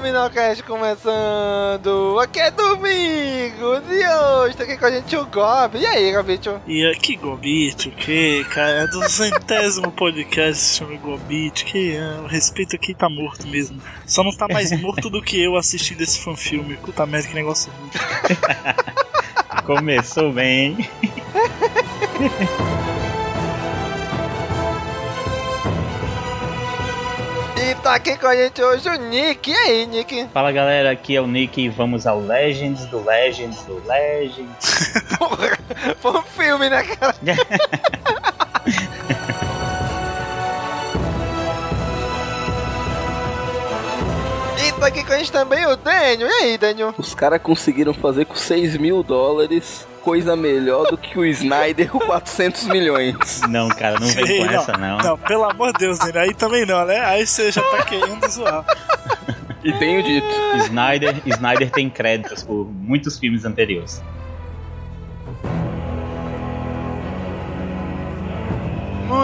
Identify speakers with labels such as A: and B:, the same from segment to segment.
A: CaminoCast começando! Aqui é Domingos e hoje tá aqui com a gente o Gob. E aí, Gobito?
B: E aqui, Gobito, que, cara, é do centésimo podcast se chama Gobito, que é, o respeito aqui tá morto mesmo. Só não tá mais morto do que eu assistindo esse fanfilme. Puta merda, que negócio ruim.
C: Começou bem.
A: E tá aqui com a gente hoje o Nick. E aí, Nick?
C: Fala galera, aqui é o Nick e vamos ao Legends do Legends do Legends.
A: Porra, foi um filme, né, cara? E tá aqui com a gente também o Daniel. E aí, Daniel?
D: Os caras conseguiram fazer com 6 mil dólares coisa melhor do que o Snyder com 400 milhões.
C: Não, cara, não vem
B: Ei,
C: com essa não.
B: Não, pelo amor de Deus, aí também não, né? Aí você já tá querendo zoar.
D: E tenho dito.
C: Snyder, Snyder tem créditos por muitos filmes anteriores.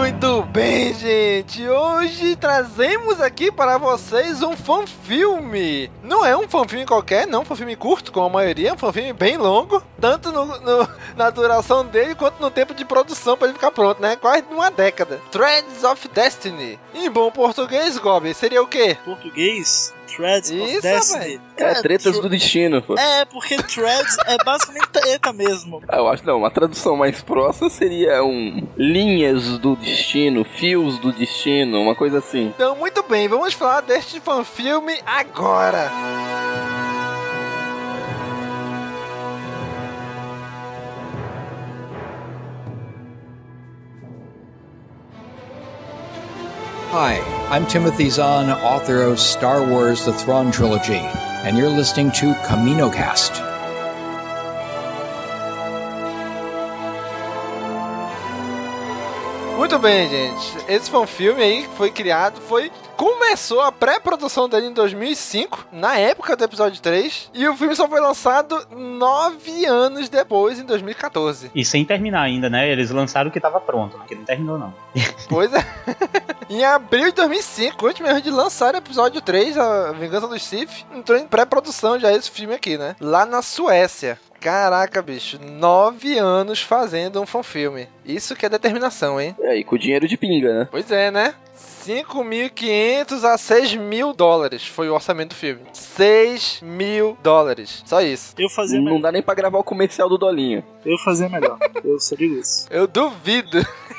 A: Muito bem, gente. Hoje trazemos aqui para vocês um fanfilme. Não é um fanfilme qualquer, não, um fanfilme curto, como a maioria, é um fanfilme bem longo, tanto no, no- na duração dele quanto no tempo de produção para ele ficar pronto, né? Quase uma década. Threads of Destiny. Em bom português, Gob, seria o quê?
B: Português, Threads of
A: Isso,
B: Destiny.
D: É, tretas
B: tr-
D: do destino, pô.
B: É, porque Threads é basicamente treta mesmo.
D: Ah, Eu acho não, uma tradução mais próxima seria um linhas do destino, fios do destino, uma coisa assim.
A: Então, muito bem, vamos falar deste fanfilme agora.
E: Hi, I'm Timothy Zahn, author of Star Wars The Thrawn Trilogy, and you're listening to CaminoCast.
A: Muito bem, gente. Esse foi um filme aí que foi criado, foi começou a pré-produção dele em 2005, na época do episódio 3, e o filme só foi lançado nove anos depois, em 2014.
C: E sem terminar ainda, né? Eles lançaram o que tava pronto, porque não terminou não.
A: Pois é. em abril de 2005, antes mesmo de lançar o episódio 3, A Vingança dos Sith, entrou em pré-produção já esse filme aqui, né? Lá na Suécia. Caraca, bicho, nove anos fazendo um fanfilme. Isso que é determinação, hein?
D: É, e com dinheiro de pinga, né?
A: Pois é, né? 5.500 a 6 mil dólares foi o orçamento do filme. 6 mil dólares. Só isso.
B: Eu fazia
D: Não
B: melhor.
D: dá nem pra gravar o comercial do Dolinho.
B: Eu fazia melhor. Eu só digo isso.
A: Eu duvido.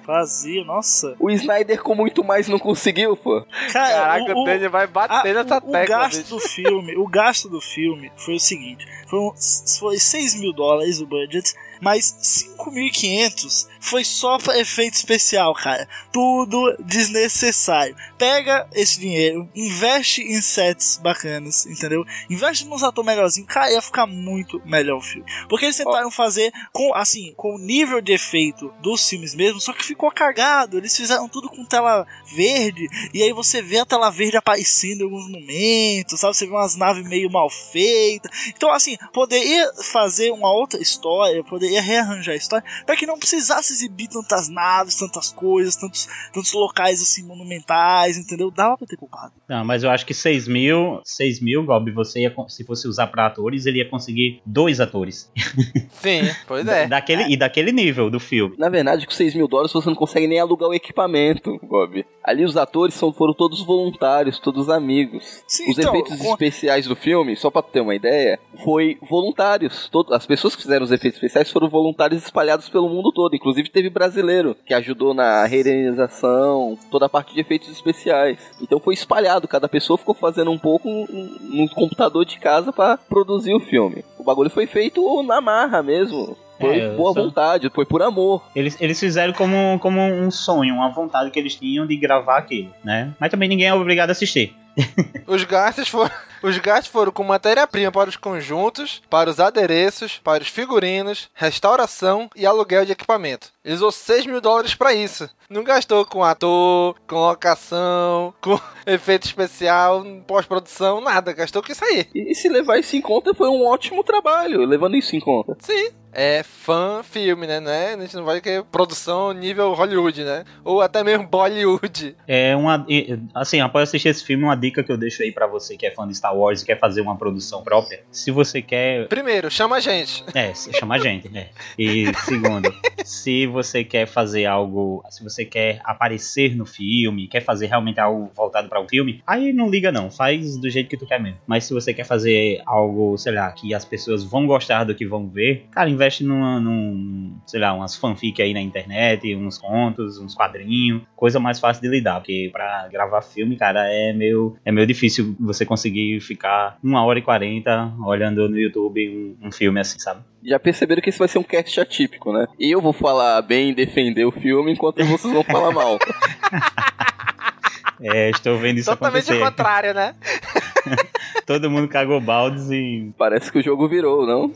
B: Fazia, nossa.
D: O Snyder com muito mais não conseguiu, pô.
B: Cara,
A: Caraca, o, Daniel vai bater nessa
B: o, o
A: tecla,
B: gasto
A: bicho.
B: do filme, o gasto do filme foi o seguinte: foi, um, foi 6 mil dólares o budget, Mas 5.500 foi só pra efeito especial, cara. Tudo desnecessário. Pega esse dinheiro, investe em sets bacanas, entendeu? Investe nos atores melhorzinhos, cara, ia ficar muito melhor o filme. Porque eles tentaram fazer com, assim, com o nível de efeito dos filmes mesmo, só que ficou cagado. Eles fizeram tudo com tela verde, e aí você vê a tela verde aparecendo em alguns momentos, sabe? Você vê umas naves meio mal feitas. Então, assim, poderia fazer uma outra história, poderia rearranjar a história, para que não precisasse exibir tantas naves, tantas coisas, tantos, tantos locais assim monumentais, entendeu? Dava pra ter poupado.
C: Não, mas eu acho que 6 mil, 6 mil, Gob, você ia, se fosse usar pra atores, ele ia conseguir dois atores.
A: Sim, pois é.
C: daquele, E daquele nível do filme.
D: Na verdade, com 6 mil dólares você não consegue nem alugar o equipamento, Bob. Ali os atores são, foram todos voluntários, todos amigos.
B: Sim,
D: os
B: então,
D: efeitos
B: com-
D: especiais do filme, só pra ter uma ideia, foi voluntários. Todo, as pessoas que fizeram os efeitos especiais foram voluntários espalhados pelo mundo todo. Inclusive teve brasileiro que ajudou na reorganização, toda a parte de efeitos especiais. Então foi espalhado, cada pessoa ficou fazendo um pouco no computador de casa pra produzir o filme. O bagulho foi feito na marra mesmo. Foi
C: É,
D: boa
C: só-
D: vontade, foi por amor.
C: Eles, eles fizeram como, como um sonho, uma vontade que eles tinham de gravar aquilo, né? Mas também ninguém é obrigado a assistir.
A: Os gastos foram, os gastos foram com matéria-prima para os conjuntos, para os adereços, para os figurinos, restauração e aluguel de equipamento. Ele usou 6 mil dólares para isso. Não gastou com ator, com locação, com efeito especial, pós-produção, nada. Gastou com isso aí.
D: E se levar isso em conta, foi um ótimo trabalho, levando isso em conta.
A: Sim. É fã filme, né? Não é- A gente não vai querer produção nível Hollywood, né? Ou até mesmo Bollywood.
C: É uma. Assim, após assistir esse filme, uma dica que eu deixo aí pra você que é fã de Star Wars e quer fazer uma produção própria. Se você quer.
A: Primeiro, chama a gente.
C: É, chama a gente, né? E segundo, se você quer fazer algo. Se você quer aparecer no filme, quer fazer realmente algo voltado para o filme, aí não liga não, faz do jeito que tu quer mesmo. Mas se você quer fazer algo, sei lá, que as pessoas vão gostar do que vão ver, cara, investe numa, num, sei lá, umas fanfic aí na internet, uns contos, uns quadrinhos, coisa mais fácil de lidar, porque pra gravar filme, cara, é meio, é meio difícil você conseguir ficar uma hora e quarenta olhando no YouTube um, um filme assim, sabe?
D: Já perceberam que esse vai ser um cast atípico, né? Eu vou falar bem e defender o filme, enquanto vocês vão falar mal.
C: É, estou vendo isso
A: Totalmente
C: acontecer.
A: o contrário, né?
C: Todo mundo cagou baldes e.
D: Parece que o jogo virou, não?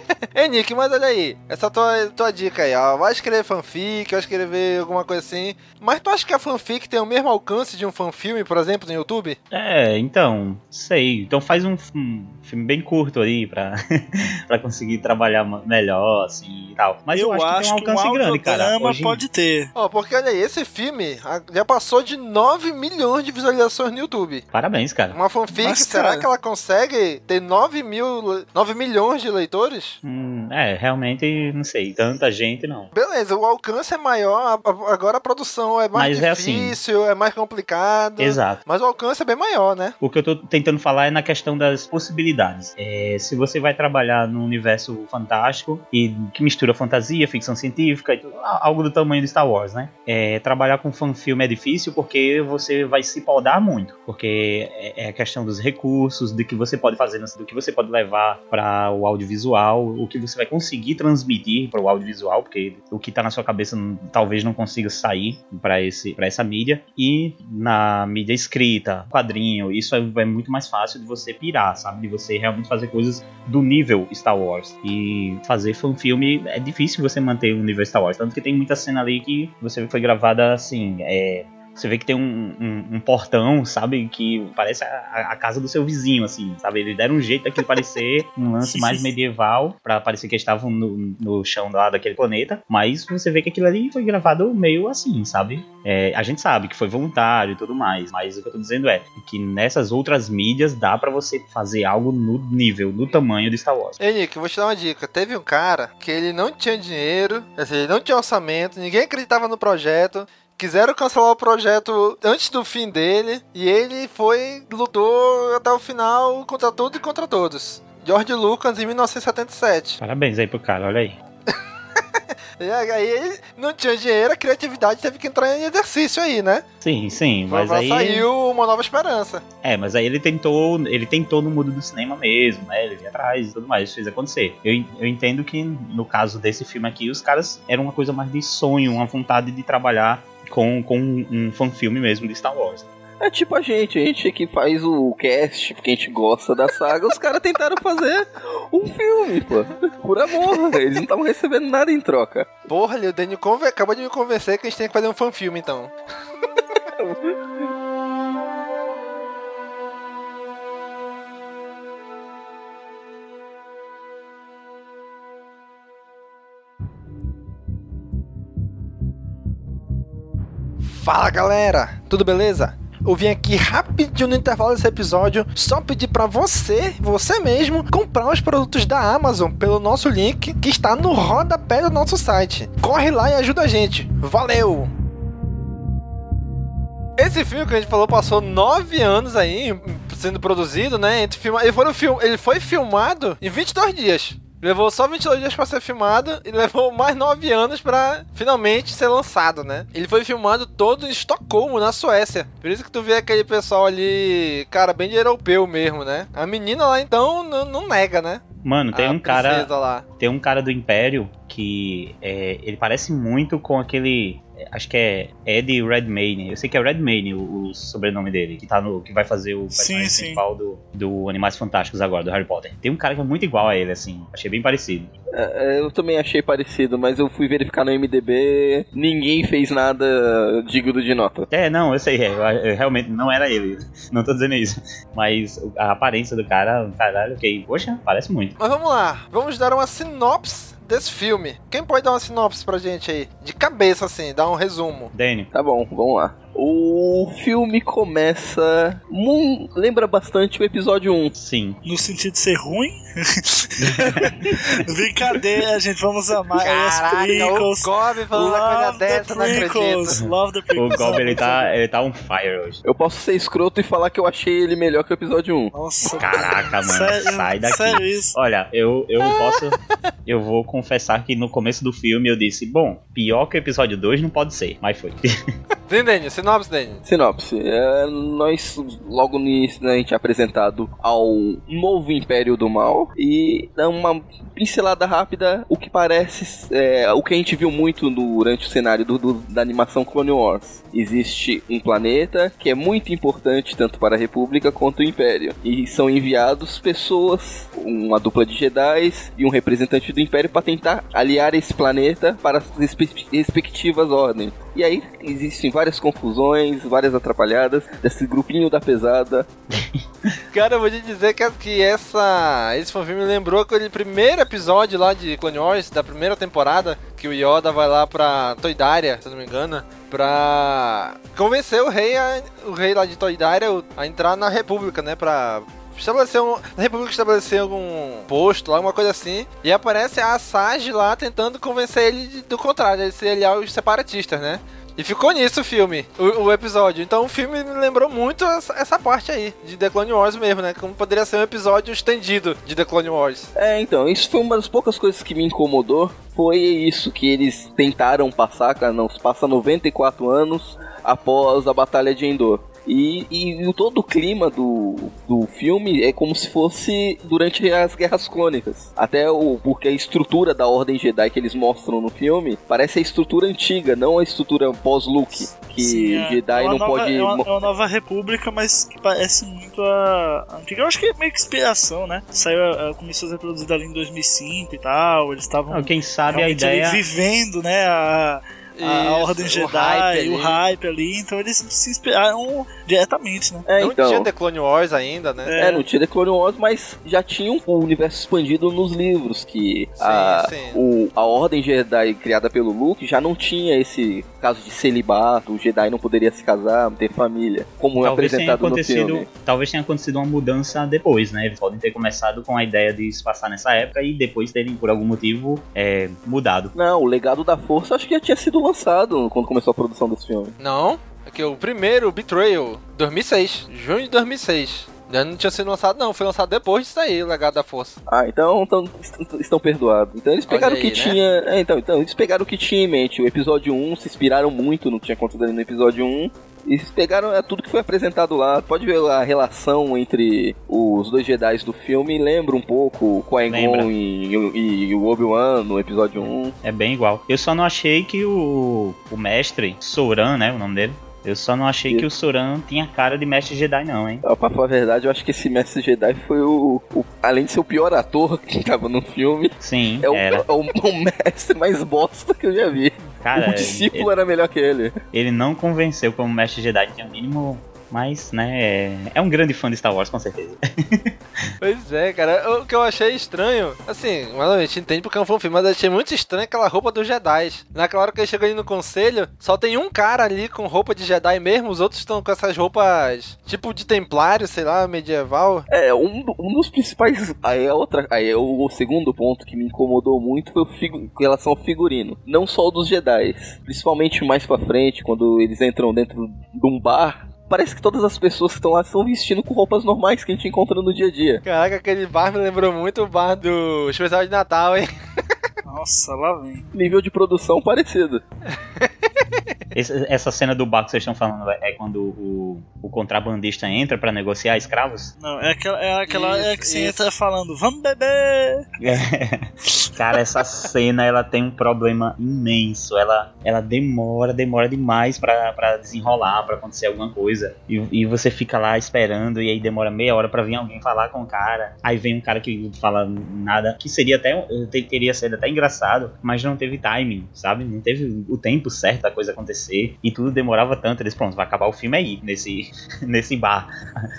A: Ei, Nick, mas olha aí, essa tua, tua dica aí, ó. Vai escrever fanfic, vai escrever alguma coisa assim. Mas tu acha que a fanfic tem o mesmo alcance de um fanfilme, por exemplo, no YouTube?
C: É, então, sei. Então faz um, um filme bem curto aí pra, pra conseguir trabalhar melhor, assim e tal. Mas eu, acho, que tem um alcance
B: um
C: grande, cara. Hoje
B: pode ter.
A: Ó, porque olha aí, esse filme já passou de 9 milhões de visualizações no YouTube.
C: Parabéns, cara.
A: Uma fanfic,
B: Mas,
A: será
B: cara-
A: que ela consegue ter 9 mil, 9 milhões de leitores?
C: Hum, é, realmente, não sei. Tanta gente não.
A: Beleza, o alcance é maior, agora a produção é mais
C: Mas é assim.
A: difícil, é mais complicado.
C: Exato.
A: Mas o alcance é bem maior, né?
C: O que eu tô tentando falar é na questão das possibilidades. É, se você vai trabalhar num universo fantástico e que mistura fantasia, ficção científica, tudo, algo do tamanho do Star Wars, né? É, trabalhar com fanfilme é difícil porque você vai se podar muito. Porque é, é a questão dos recursos, do que você pode fazer, do que você pode levar para o audiovisual, o que você vai conseguir transmitir para o audiovisual, porque o que tá na sua cabeça talvez não consiga sair para esse para essa mídia e na mídia escrita, quadrinho, isso é, é muito mais fácil de você pirar, sabe? De você realmente fazer coisas do nível Star Wars. E fazer fanfilme é difícil você manter o nível Star Wars, tanto que tem muita cena ali que você foi gravada assim, é você vê que tem um, um- um portão, sabe? Que parece a, a casa do seu vizinho, assim, sabe? Eles deram um jeito daquilo parecer um lance mais medieval, pra parecer que eles estavam no, no chão lá daquele planeta. Mas você vê que aquilo ali foi gravado meio assim, sabe? É, a gente sabe que foi voluntário e tudo mais, mas o que eu tô dizendo é que nessas outras mídias dá pra você fazer algo no nível, no tamanho de Star Wars.
A: Ei, Nick, eu vou te dar uma dica. Teve um cara que ele não tinha dinheiro, assim, ele não tinha orçamento, ninguém acreditava no projeto. Quiseram cancelar o projeto antes do fim dele e ele foi, lutou até o final contra tudo e contra todos. George Lucas em 1977.
C: Parabéns aí pro cara, olha aí.
A: E aí não tinha dinheiro, a criatividade teve que entrar em exercício aí, né?
C: Sim, sim, mas aí.
A: saiu uma nova esperança.
C: É, mas aí ele tentou, ele tentou no mundo do cinema mesmo, né? Ele ia atrás e tudo mais, fez acontecer. Eu, eu entendo que no caso desse filme aqui, os caras eram uma coisa mais de sonho, uma vontade de trabalhar com, com um, um fanfilme mesmo de Star Wars.
D: É tipo a gente, a gente que faz o cast porque a gente gosta da saga, os caras tentaram fazer um filme, pô. Por amor, eles não estavam recebendo nada em troca.
A: Porra, o Daniel acabou de me convencer que a gente tem que fazer um fanfilme, então. Fala galera, tudo beleza? Eu vim aqui rapidinho no intervalo desse episódio só pedir pra você, você mesmo, comprar os produtos da Amazon pelo nosso link que está no rodapé do nosso site. Corre lá e ajuda a gente. Valeu! Esse filme que a gente falou passou nove anos aí sendo produzido, né? Ele, foi ele foi filmado em 22 dias. Levou só 22 dias pra ser filmado e levou mais 9 anos pra finalmente ser lançado, né? Ele foi filmado todo em Estocolmo, na Suécia. Por isso que tu vê aquele pessoal ali, cara, bem de europeu mesmo, né? A menina lá então não, não nega, né?
C: Mano, tem
A: A
C: um cara.
A: lá.
C: Tem um cara do Império que é, ele parece muito com aquele. é, Acho que é Eddie Redmayne. Eu sei que é Redmayne o, o sobrenome dele, que, tá no, que vai fazer o personagem
B: sim.
C: principal do, do Animais Fantásticos agora, do Harry Potter. Tem um cara que é muito igual a ele, assim. Achei bem parecido.
D: É, eu também achei parecido, mas eu fui verificar no MDB, ninguém fez nada digno de nota.
C: É, não, eu sei, é, eu, eu realmente não era ele. Não tô dizendo isso. Mas a aparência do cara, caralho, ok. Poxa, parece muito.
A: Mas vamos lá, vamos dar uma sinopse desse filme. Quem pode dar uma sinopse pra gente aí? De cabeça, assim, dar um resumo.
C: Daniel.
D: Tá bom, vamos lá. O filme começa. lembra bastante o episódio 1.
C: Sim.
B: No sentido de ser ruim? Brincadeira, gente, vamos amar
A: Caraca,
B: as prequels.
A: o Gob falando uma coisa
B: Love the
A: dessa, não acredito.
B: Love the
C: O
B: prequels.
C: Gob, ele tá, ele tá on fire hoje.
D: Eu posso ser escroto e falar que eu achei ele melhor que o episódio 1.
B: Nossa,
C: Caraca, mano,
B: sério,
C: sai daqui.
B: sério isso?
C: Olha, eu, eu posso. Eu vou confessar que no começo do filme eu disse: bom, pior que o episódio 2 não pode ser, mas foi.
A: Vem, Daniel, sinopse.
D: Sinopse. É, nós, logo no início, né, a gente é apresentado ao novo Império do Mal e dá uma pincelada rápida o que parece é, o que a gente viu muito durante o cenário do, do- da animação Clone Wars. Existe um planeta que é muito importante tanto para a República quanto o Império e são enviados pessoas, uma dupla de Jedi e um representante do Império para tentar aliar esse planeta para as respe- respectivas ordens. E aí existem várias confusões, várias atrapalhadas desse grupinho da pesada.
A: Cara, eu vou te dizer que, que essa, esse filme me lembrou aquele primeiro episódio lá de Clone Wars, da primeira temporada, que o Yoda vai lá pra Toidária, se não me engano, pra convencer o rei, a- o rei lá de Toidária a entrar na República, né, pra estabelecer um, na República estabelecer algum posto, alguma coisa assim, e aparece a Sage lá tentando convencer ele de- do contrário, ele se aliar aos separatistas, né? E ficou nisso o filme, o, o episódio. Então o filme me lembrou muito essa, essa parte aí, de The Clone Wars mesmo, né? Como poderia ser um episódio estendido de The Clone Wars.
D: É, então, isso foi uma das poucas coisas que me incomodou. Foi isso que eles tentaram passar, cara, não, se passa 94 anos após a Batalha de Endor. E, e o- todo o clima do, do filme é como se fosse durante as Guerras Clônicas. Até o porque a estrutura da Ordem Jedi que eles mostram no filme parece a estrutura antiga, não a estrutura pós-Luke. Que
B: Sim, é.
D: Jedi
B: É
D: não
B: nova-
D: pode.
B: É uma, é uma nova república, mas que parece muito a a antiga. Eu acho que é meio que inspiração, né? Saiu, a- começou a ser produzida ali em 2005 e tal. Eles estavam.
C: Quem sabe a ideia-
B: vivendo, né? A, a Ordem
A: o
B: Jedi,
A: hype
B: o hype ali. Então eles se inspiraram diretamente, né?
D: É,
A: não
D: então.
A: tinha The Clone Wars ainda, né?
D: É, não tinha The Clone Wars, mas já tinha um universo expandido nos livros, que a,
A: sim.
D: O, a Ordem Jedi criada pelo Luke já não tinha esse caso de celibato, o Jedi não poderia se casar, ter família, como é
C: Talvez tenha
D: apresentado no
C: acontecido,
D: filme.
C: talvez tenha acontecido uma mudança depois, né? Eles podem ter começado com a ideia de se passar nessa época e depois terem, por algum motivo, é, mudado.
D: Não, o Legado da Força acho que já tinha sido lançado quando começou a produção desse filme.
A: Não, é que o primeiro, Betrayal, 2006, junho de 2006. Já não tinha sido lançado, não. Foi lançado depois disso aí, o Legado da Força.
D: Ah, então, est- estão perdoados. Então eles pegaram
A: Olha
D: o que
A: aí, né?
D: tinha. É, então, então, eles pegaram o que tinha em mente. O episódio 1 se inspiraram muito no que tinha acontecido ali no episódio 1. E eles pegaram é, tudo que foi apresentado lá. Pode ver a relação entre os dois Jedi do filme. Lembra um pouco o. Qui-Gon e, e- e o Obi-Wan no episódio 1.
C: É bem igual. Eu só não achei que o, o mestre, Soran, né, o nome dele, eu só não achei que o Soran tinha cara de mestre Jedi não, hein.
D: Pra falar a verdade, eu acho que esse Mestre Jedi foi o, o- Além de ser o pior ator que tava no filme,
C: Sim,
D: é o,
C: era.
D: é o, o mestre mais bosta que eu já vi.
C: Cara,
D: o discípulo
C: ele-
D: era melhor que ele.
C: Ele não convenceu como mestre Jedi, tinha o mínimo... Mas, né, é, é um grande fã de Star Wars, com certeza.
A: Pois é, cara. O que eu achei estranho, assim, mas a gente entende porque é um fanfilme, mas eu achei muito estranho aquela roupa dos Jedi. Naquela hora que ele chegou ali no conselho, só tem um cara ali com roupa de Jedi mesmo, os outros estão com essas roupas tipo de templário, sei lá, medieval.
D: É, um, um dos principais. Aí é outra. Aí é o, o segundo ponto que me incomodou muito foi o figu, com relação ao figurino. Não só o dos Jedi. Principalmente mais pra frente, quando eles entram dentro de um bar. Parece que todas as pessoas que estão lá estão vestindo com roupas normais que a gente encontra no dia a dia.
A: Caraca, aquele bar me lembrou muito o bar do especial de Natal, hein?
B: Nossa, lá vem.
D: Nível de produção parecido.
C: Essa cena do bar que vocês estão falando é é quando o, o contrabandista entra pra negociar escravos?
B: Não, é aquela, é aquela é
A: Isso,
B: que você entra falando, vamos beber!
C: Cara, essa cena ela tem um problema imenso. Ela, ela demora, demora demais pra, pra desenrolar, pra acontecer alguma coisa. E, e você fica lá esperando, e aí demora meia hora pra vir alguém falar com o cara. Aí vem um cara que fala nada, que seria até um- te- teria sido até engraçado, mas não teve timing, sabe? Não teve o tempo certo da coisa acontecer. E tudo demorava tanto. Eles, pronto, vai acabar o filme aí, nesse, nesse bar.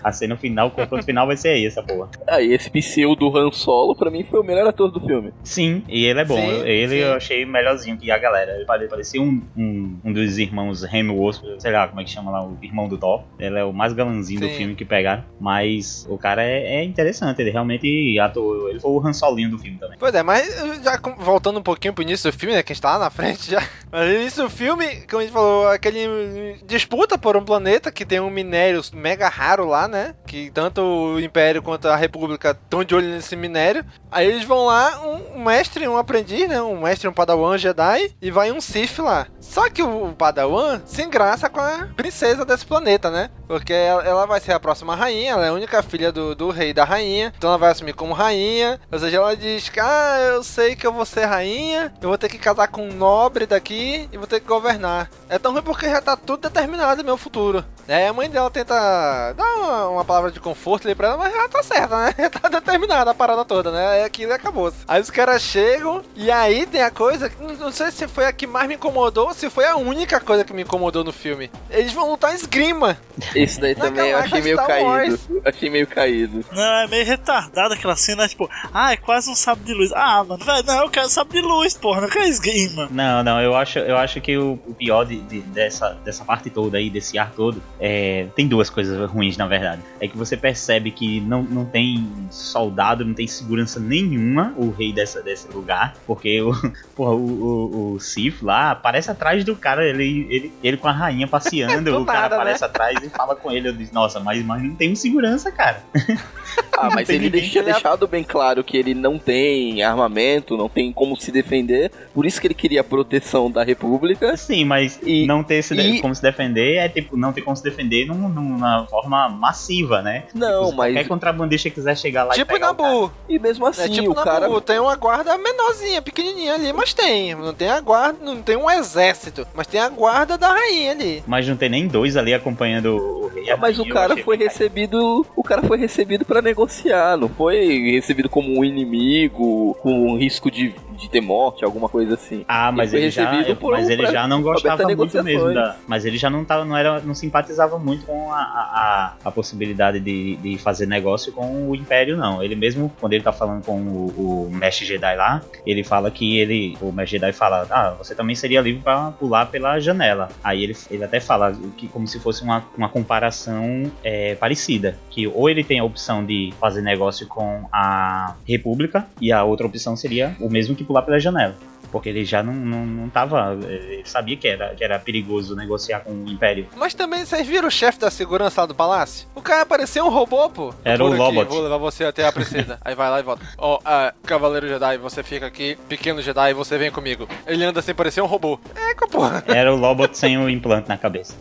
C: A cena final, o confronto final vai ser aí, essa porra.
D: Aí esse pseudo Han Solo, pra mim, foi o melhor ator do filme.
C: Sim, e ele é bom.
A: Sim,
C: ele
A: sim.
C: eu achei melhorzinho que a galera. Ele pare- parecia um, um, um dos irmãos Hemsworth, sei lá como é que chama lá, o irmão do Thor. Ele é o mais galanzinho do
A: Sim.
C: filme que pegaram. Mas o cara é, é interessante, ele realmente atuou. Ele foi o Han Solinho do filme também.
A: Pois é, mas já voltando um pouquinho pro início do filme, né? Que a gente tá lá na frente já. Mas no início do filme, como a gente falou, aquele disputa por um planeta que tem um minério mega raro lá, né? Que tanto o Império quanto a República estão de olho nesse minério. Aí eles vão lá, um, mestre e um aprendiz, né? Um mestre um padawan Jedi, e vai um Sith lá. Só que o padawan se engraça com a princesa desse planeta, né? Porque ela, ela vai ser a próxima rainha, ela é a única filha do, do rei e da rainha, então ela vai assumir como rainha. Ou seja, ela diz que, ah, eu sei que eu vou ser rainha, eu vou ter que casar com um nobre daqui e vou ter que governar. É tão ruim porque já tá tudo determinado meu futuro. Aí a mãe dela tenta dar uma, uma palavra de conforto ali pra ela, mas já tá certa, né? Já tá determinada a parada toda, né? É aquilo e acabou. Aí os caras chegam e aí tem a coisa, que não sei se foi a que mais me incomodou ou se foi a única coisa que me incomodou no filme. Eles vão lutar em esgrima.
D: Esse daí
A: Na
D: também eu achei meio
A: Star
D: caído.
A: Wars.
D: Achei meio caído.
B: Não, é meio retardada aquela cena, tipo, ah, é quase um sábio de luz. Ah, mano, velho, não, eu quero sábio de luz, porra, não quero esgrima.
C: Não, não, eu acho, eu acho que o, o pior de, de- dessa, dessa parte toda aí, desse ar todo, é, tem duas coisas ruins, na verdade. É que você percebe que não, não tem soldado, não tem segurança nenhuma o rei dessa, desse lugar, porque o, porra, o, o, o Sif lá aparece atrás do cara, ele, ele, ele com a rainha passeando,
A: Do
C: o cara
A: nada, né?
C: aparece atrás e fala com ele. Eu disse, nossa, mas, mas não tem um segurança, cara.
D: Ah, mas ele tinha deixado bem claro que ele não tem armamento, não tem como se defender. Por isso que ele queria a proteção da República.
C: Sim, mas
D: E-
C: não ter se
D: e-
C: como se defender é tipo, não ter como se defender num, numa forma massiva, né?
D: Não,
C: Tipo, se
D: mas-
C: qualquer contrabandista quiser chegar lá
A: tipo
C: e pegar o cara-
A: Nabu.
D: E mesmo
A: É
D: assim,
A: tipo
D: o cara.
A: Nabu, tem uma guarda menorzinha, pequenininha ali, mas tem. Não tem a guarda, não tem um exército, mas tem a guarda da rainha ali.
C: Mas não tem nem dois ali acompanhando o rei. e a
D: Mas o
C: rainha,
D: cara foi recebido. O cara foi recebido pra negociar, não foi recebido como um inimigo, com um risco de, de ter morte, alguma coisa assim.
C: Ah, mas
D: Ele
C: já,
D: por
C: mas ele já não gostava muito mesmo da, mas ele já não tava, não era, não simpatizava muito com a, a, a possibilidade de, de fazer negócio com o Império não. Ele mesmo quando ele tá falando com o, o mestre Jedi lá, ele fala que ele, o mestre Jedi fala, ah, você também seria livre para pular pela janela. Aí ele, ele até fala que como se fosse uma, uma comparação é, parecida, que ou ele tem a opção de fazer negócio com a República e a outra opção seria o mesmo que pular pela janela. Porque ele já não, não, não tava. Ele sabia que era, que era perigoso negociar com o Império.
A: Mas também, vocês viram o chefe da segurança lá do palácio? O cara parecia um robô, pô.
C: Era o Lobot.
A: Vou levar você até a princesa. Aí vai lá e volta. Ó, ah, Cavaleiro Jedi, você fica aqui. Pequeno Jedi, você vem comigo. Ele anda sem parecer um robô. É, porra.
C: Era o Lobot sem o implante na cabeça.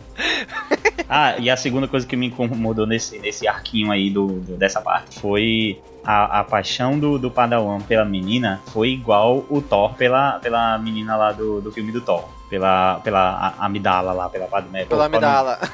C: Ah, e a segunda coisa que me incomodou nesse, nesse arquinho aí do, do- dessa parte foi a, a paixão do, do Padawan pela menina foi igual o Thor pela, pela menina lá do, do filme do Thor. Pela, pela Amidala lá, pela Padmé.
A: Pela Amidala.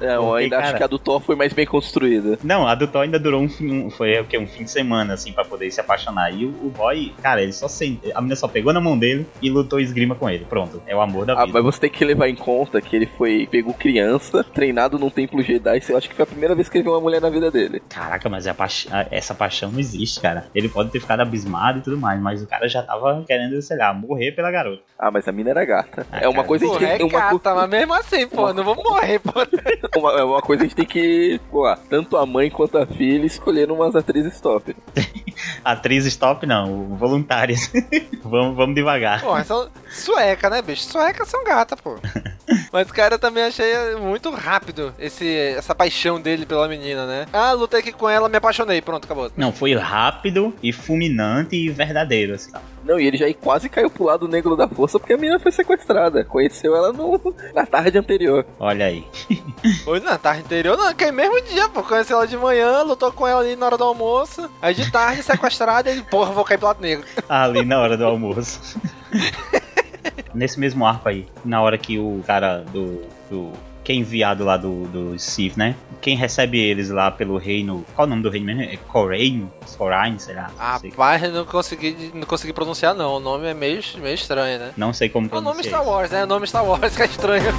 D: É, eu ainda acho
C: cara-
D: que a do Thor foi mais bem construída.
C: Não, a do Thor ainda durou um fim, foi o quê? Um fim de semana, assim, pra poder se apaixonar. E o, o boy, cara, ele só sent... a menina só pegou na mão dele e lutou esgrima com ele. Pronto, é o amor da
D: Ah,
C: vida.
D: mas você tem que levar em conta que ele foi pegou criança, treinado num templo Jedi. Eu acho que foi a primeira vez que ele viu uma mulher na vida dele.
C: Caraca, mas a paix- a- essa paixão não existe, cara. Ele pode ter ficado abismado e tudo mais, mas o cara já tava querendo, sei lá, morrer pela garota.
D: Ah, mas a mina era gata. é uma coisa que a gente
A: é
D: tem uma, co-
A: gata, mas mesmo assim, pô, não vou morrer, pô.
D: uma, é uma coisa que a gente tem que, pô, ah, tanto a mãe quanto a filha escolheram umas atrizes top.
C: Atriz stop não, voluntárias. vamos, vamos devagar.
A: Porra, são sueca, né, bicho? Suecas são gata, pô. Mas, cara, eu também achei muito rápido esse, essa paixão dele pela menina, né? Ah, lutei aqui com ela, me apaixonei. Pronto, acabou.
C: Não, foi rápido e fulminante e verdadeiro, assim.
D: Não, e ele já quase caiu pro lado negro da força porque a menina foi sequestrada. Conheceu ela no, na tarde anterior.
C: Olha aí.
A: Foi na tarde anterior, não, que é mesmo dia, pô. Conheceu ela de manhã, lutou com ela ali na hora do almoço. Aí de tarde, sequestrada, e porra, vou cair pro lado negro.
C: Ali na hora do almoço. Nesse mesmo arco aí, na hora que o cara do. do que é enviado lá do, do Sith, né? Quem recebe eles lá pelo reino. Qual o nome do reino mesmo? É Corain? Corain. Não sei,
A: Rapaz, não consegui, não consegui pronunciar, não. O nome é meio, meio estranho, né?
C: não sei como
A: É o nome
C: pronunciar.
A: Star Wars, né? O nome Star Wars que é estranho.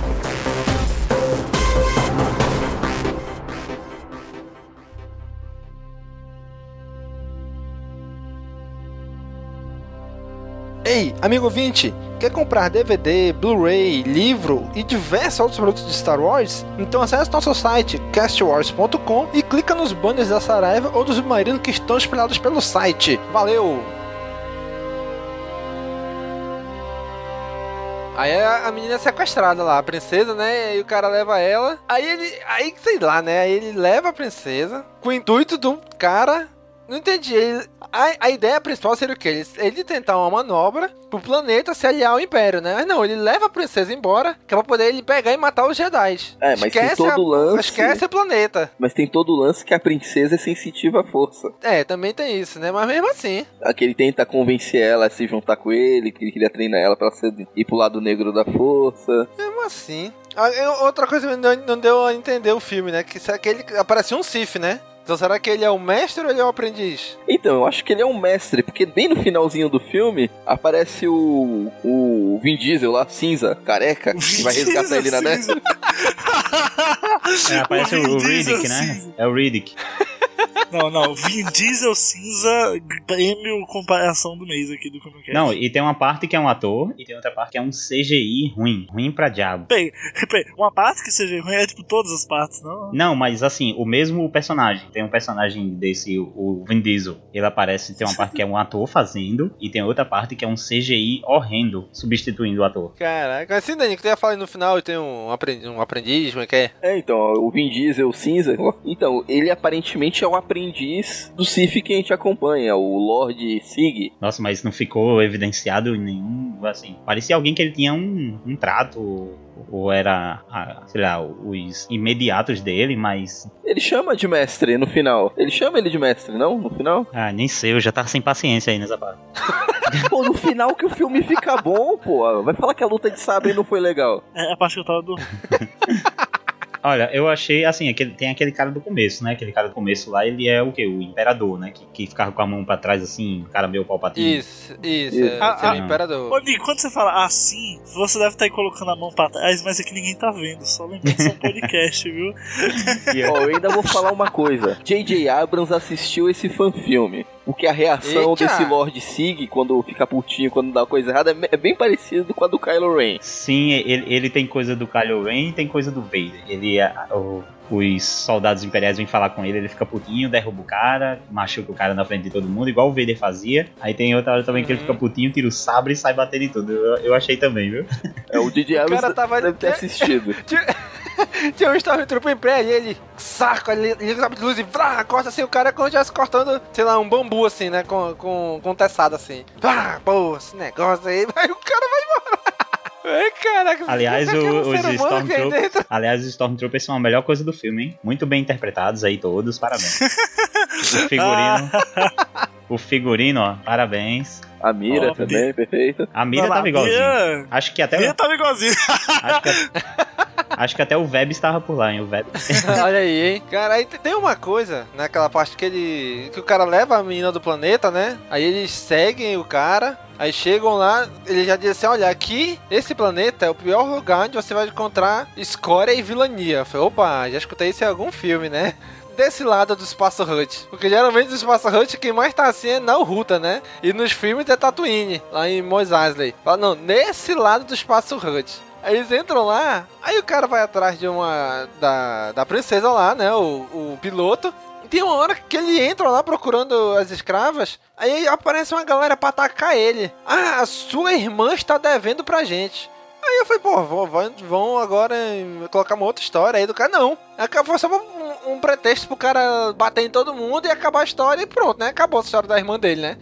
A: Ei, amigo ouvinte, quer comprar DVD, Blu-ray, livro e diversos outros produtos de Star Wars? Então acesse nosso site castwars.com e clica nos banners da Saraiva ou dos submarinos que estão espalhados pelo site. Valeu! Aí a menina é sequestrada lá, a princesa, né? E o cara leva ela. Aí ele. Aí, sei lá, né? Aí ele leva a princesa com o intuito do cara. Não entendi. Ele- a, a ideia principal seria o quê? Ele, ele tentar uma manobra pro planeta se aliar ao Império, né? Mas não, ele leva a princesa embora, que é pra poder ele pegar e matar os Jedi.
D: É, mas tem todo o lance-
A: Esquece o planeta.
D: Mas tem todo o lance que a princesa é sensitiva à força.
A: É, também tem isso, né? Mas mesmo assim.
D: Que ele tenta convencer ela a se juntar com ele, que ele queria treinar ela pra ser- ir pro lado negro da força.
A: Mesmo assim. Ah, Outra coisa que não, deu a entender o filme, né? Que será que ele aparece um Sif, né? Então será que ele é o mestre ou ele é o aprendiz?
D: Então, eu acho que ele é um mestre, porque bem no finalzinho do filme aparece o, o Vin Diesel lá, cinza, careca, que vai resgatar ele na neve.
C: É, aparece o, o Riddick, né?
B: cinza.
C: É o Riddick.
B: Não, não. Vin Diesel cinza, prêmio comparação do mês aqui do Comicast.
C: Não, e tem uma parte que é um ator e tem outra parte que é um CGI ruim. Ruim pra diabo.
B: Peraí, peraí, uma parte que seja ruim é tipo todas as partes, não?
C: Não, mas assim, o mesmo personagem. Tem um personagem desse, o Vin Diesel. Ele aparece, tem uma parte que é um ator fazendo, e tem outra parte que é um CGI horrendo, substituindo o ator.
A: Caraca, assim, Dani, que tu ia falar no final, tem um aprendiz, um aprendiz como é que é?
D: É, então, o Vin Diesel cinza. Então, ele aparentemente é o aprendiz do Sif que a gente acompanha, o Lord Sig.
C: Nossa, mas não ficou evidenciado em nenhum. Assim, parecia alguém que ele tinha um, um trato, ou era, ah, sei lá, os imediatos dele, mas.
D: Ele chama de mestre no final. Ele chama ele de mestre, não? No final?
C: Ah, nem sei, eu já tava sem paciência aí nessa parte.
D: pô, no final que o filme fica bom, pô. Vai falar que a luta de sabre não foi legal.
B: É a parte que eu tava dormindo.
C: Olha, eu achei assim, aquele, tem aquele cara do começo, né? Aquele cara do começo lá, ele é o que? O imperador, né? Que, que ficava com a mão pra trás assim, o cara meio palpatinho.
A: Isso, isso,
D: Isso.
A: é,
B: Ah,
A: é o
B: ah.
A: imperador.
B: Ô, Nico, quando você fala assim, você deve estar aí colocando a mão pra trás, mas aqui ninguém tá vendo. Só lembrando que é um podcast, viu?
D: Ó, eu ainda vou falar uma coisa. J.J. Abrams assistiu esse fanfilme. Porque a reação
A: Eita!
D: desse Lord Sig, quando fica putinho, quando dá coisa errada, é é bem parecido com a do Kylo Ren.
C: Sim, ele, ele tem coisa do Kylo Ren e tem coisa do Vader. Ele é. O, os soldados imperiais vêm falar com ele, ele fica putinho, derruba o cara, machuca o cara na frente de todo mundo, igual o Vader fazia. Aí tem outra hora também que ele fica putinho, tira o sabre e sai batendo em tudo. Eu, eu achei também, viu?
D: É, o DJ Elvis
A: cara tava-
D: deve ter assistido.
A: Tinha um Stormtrooper em pé e ele saca, ele liga o sabre de luz e vrá, corta assim o cara como se estivesse cortando, sei lá, um bambu assim, né? Com, com, com teçado assim. Vrá, pô, esse negócio aí, aí o cara vai embora. Ai, caraca,
C: Aliás,
A: um
C: o- os Stormtroopers. Aliás, os Stormtroopers são a melhor coisa do filme, hein? Muito bem interpretados aí todos, parabéns. o figurino. o figurino, ó, parabéns.
D: A mira também, perfeita.
C: A mira tava
B: a
C: igualzinho.
B: Mira-
C: Acho que até.
B: Mira tava igualzinho.
C: Acho que, acho que até o Web estava por lá, hein? O Web.
A: Olha aí, hein? Cara, aí tem uma coisa naquela parte que ele. que o cara leva a menina do planeta, né? Aí eles seguem o cara. Aí chegam lá, ele já diz assim: olha, aqui, esse planeta é o pior lugar onde você vai encontrar escória e vilania. Eu falei, opa, já escutei isso em algum filme, né? Desse lado do Espaço Hut. Porque geralmente do Espaço Hut quem mais tá assim é na Ruta, né? E nos filmes é Tatooine, lá em Mos Eisley. Fala, não, nesse lado do Espaço Hut. Aí eles entram lá, aí o cara vai atrás de uma. da, da princesa lá, né? O, o piloto. E tem uma hora que ele entra lá procurando as escravas. Aí aparece uma galera pra atacar ele. Ah, a sua irmã está devendo pra gente. Aí eu falei, pô, vão, agora colocar uma outra história aí do cara. Não. Acabou só um, um pretexto pro cara bater em todo mundo e acabar a história e pronto, né? Acabou a história da irmã dele, né?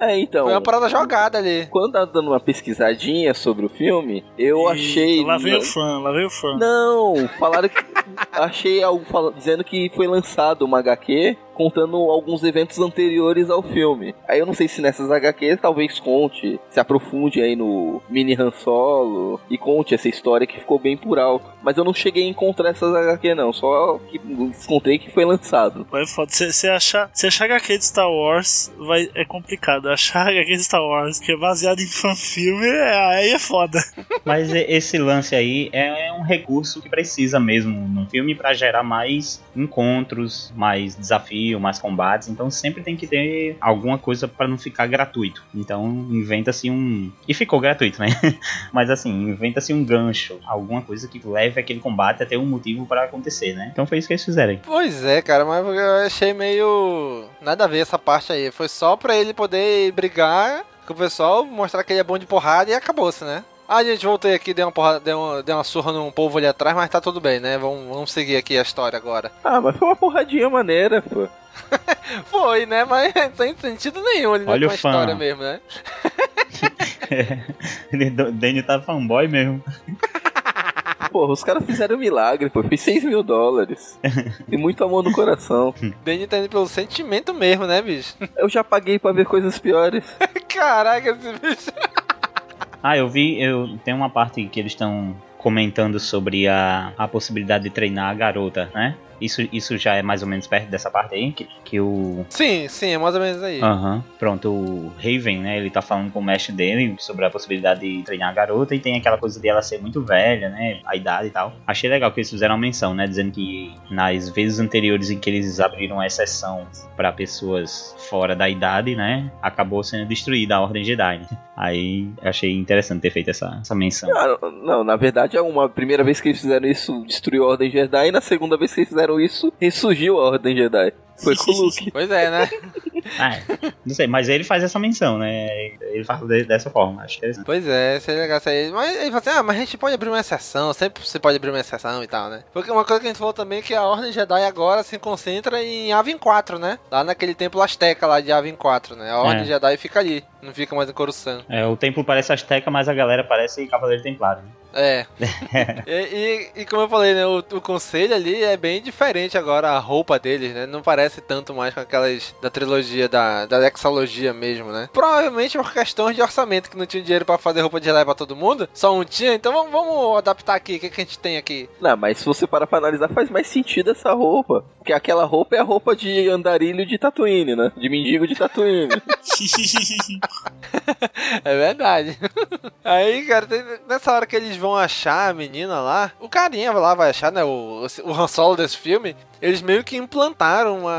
D: É, então.
A: Foi uma parada jogada ali.
D: Quando eu tava dando uma pesquisadinha sobre o filme, eu achei.
B: Lá veio o fã, lá veio o fã.
D: Não, falaram que. achei algo fala- dizendo que foi lançado uma HQ contando alguns eventos anteriores ao filme. Aí eu não sei se nessas HQs talvez conte, se aprofunde aí no mini Han Solo e conte essa história que ficou bem por alto. Mas eu não cheguei a encontrar essas HQ não, só que encontrei que foi lançado.
B: Vai foda. Se você achar, se achar HQ de Star Wars, vai, é complicado. Achar HQ de Star Wars que é baseado em fanfilme, é, aí é foda.
C: Mas esse lance aí é um recurso que precisa mesmo no filme pra gerar mais encontros, mais desafio, mais combates. Então sempre tem que ter alguma coisa pra não ficar gratuito. Então inventa-se um. E ficou gratuito, né? Mas assim, inventa-se um gancho, alguma coisa que leve aquele combate a ter um motivo pra acontecer, né? Então foi isso que eles fizeram. aí.
A: Pois é, cara, mas eu achei meio. Nada a ver essa parte aí. Foi só pra ele poder brigar com o pessoal, mostrar que ele é bom de porrada e acabou-se, né? Ah, gente, voltei aqui, dei uma, porrada, dei uma, dei uma surra num povo ali atrás, mas tá tudo bem, né? Vamos, vamos seguir aqui a história agora.
D: Ah, mas foi uma porradinha maneira, pô.
A: Foi, né? Mas sem sentido nenhum ali
C: Olha
A: com a
C: o fã.
A: história mesmo, né?
C: O Danny tá fanboy mesmo.
D: Porra, os caras fizeram um milagre, pô. Foi 6 mil dólares. E muito amor no coração.
A: Danny tá indo pelo sentimento mesmo, né, bicho?
D: Eu já paguei pra ver coisas piores.
A: Caraca, esse bicho.
C: Ah, eu vi, eu tem uma parte que eles estão comentando sobre a, a possibilidade de treinar a garota, né? Isso, isso já é mais ou menos perto dessa parte aí, que, que o...
A: Sim, sim, é mais ou menos aí.
C: Aham, pronto, o Raven, né, ele tá falando com o mestre dele sobre a possibilidade de treinar a garota e tem aquela coisa de ela ser muito velha, né, a idade e tal. Achei legal que eles fizeram uma menção, né, dizendo que nas vezes anteriores em que eles abriram a exceção para pessoas fora da idade, né, acabou sendo destruída a Ordem Jedi, né? Aí achei interessante ter feito essa, essa menção.
D: Ah, não, na verdade, é uma primeira vez que eles fizeram isso, destruiu a Ordem Jedi, e na segunda vez que eles fizeram isso, ressurgiu a Ordem Jedi. Foi com o Luke.
A: Pois é, né?
C: Ah, não sei, mas ele faz essa menção, né? Ele de- dessa forma, acho interessante.
A: Pois é, seria legal isso aí. Mas ele fala assim, ah, mas a gente pode abrir uma exceção, sempre você pode abrir uma exceção e tal, né? Porque uma coisa que a gente falou também é que a Ordem Jedi agora se concentra em Avin 4, né? Lá naquele templo Azteca lá de Avin 4, né? A Ordem
C: É.
A: Jedi fica ali, não fica mais em Coruscant.
C: É, o templo parece Azteca, mas a galera parece Cavaleiro Templário. né?
A: É. e, e- e como eu falei, né? O, o conselho ali é bem diferente agora, a roupa deles, né? Não parece tanto mais com aquelas da trilogia, da, da exalogia mesmo, né? Provavelmente por questões de orçamento, que não tinha dinheiro pra fazer roupa de Jedi pra todo mundo. Só um tinha, então vamos, vamos adaptar aqui. O que, que a gente tem aqui?
D: Não, mas se você parar pra analisar, faz mais sentido essa roupa. Porque aquela roupa é a roupa de andarilho de Tatooine, né? De mendigo de Tatooine.
A: É verdade. Aí, cara, tem- nessa hora que eles vão achar a menina lá, o carinha lá vai achar, né? O, o Han Solo desse filme, eles meio que implantaram uma.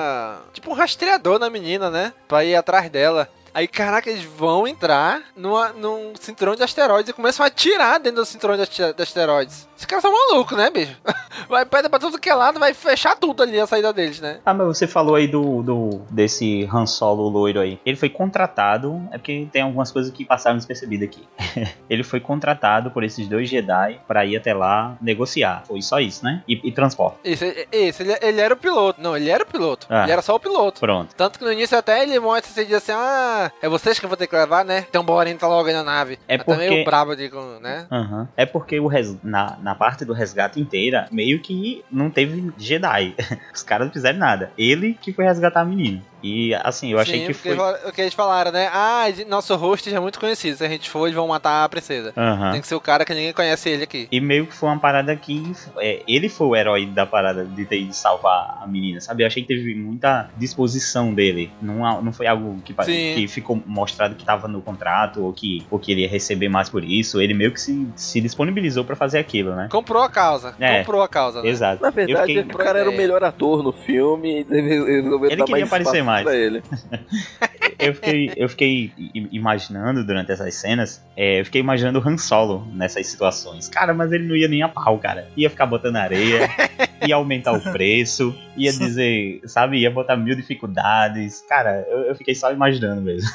A: Tipo um rastreador na menina, né? Pra ir atrás dela. Aí, caraca, eles vão entrar numa, num cinturão de asteroides e começam a atirar dentro do cinturão de ast- de asteroides. Esses caras são malucos, né, bicho? Vai pedra pra tudo que é lado, vai fechar tudo ali a saída deles, né?
C: Ah, mas você falou aí do, do desse Han Solo loiro aí. Ele foi contratado, é porque tem algumas coisas que passaram despercebidas aqui. ele foi contratado por esses dois Jedi pra ir até lá negociar. Foi só isso, né? E, e transporte.
A: Isso, isso ele, ele era o piloto. Não, ele era o piloto.
C: Ah.
A: Ele era só o piloto.
C: Pronto.
A: Tanto que no início até ele mostra assim, diz assim, ah, é vocês que eu vou ter que levar, né? Então bora entrar logo aí na nave.
C: É
A: Até
C: porque-
A: meio bravo de, né?
C: Aham. É porque o res... na, na parte do resgate inteira, meio que não teve Jedi. Os caras não fizeram nada. Ele que foi resgatar a menina. E assim, eu achei
A: Sim,
C: que foi.
A: o que eles falaram, né? Ah, nosso host já é muito conhecido. Se a gente for, eles vão matar a princesa.
C: Aham.
A: Tem que ser o cara que ninguém conhece ele aqui.
C: E meio que foi uma parada que. é, ele foi o herói da parada de ter ido salvar a menina, sabe? Eu achei que teve muita disposição dele. Não, não foi algo que,
A: Sim.
C: que ficou mostrado que tava no contrato ou que, ou que ele ia receber mais por isso. Ele meio que se, se disponibilizou pra fazer aquilo, né?
A: Comprou a causa.
C: É.
A: Comprou a causa, né?
C: Exato.
D: Na verdade,
C: fiquei-
D: é que o cara era o melhor ator no filme e resolveram
C: Ele
D: dar
C: queria
D: mais
C: aparecer
D: espaço
C: mais.
D: pra ele.
C: eu fiquei, eu fiquei imaginando durante essas cenas, é, eu fiquei imaginando o Han Solo nessas situações. Cara, mas ele não ia nem a pau, cara. Ia ficar botando areia, ia aumentar o preço, ia dizer, sabe, ia botar mil dificuldades. Cara, eu, eu fiquei só imaginando mesmo.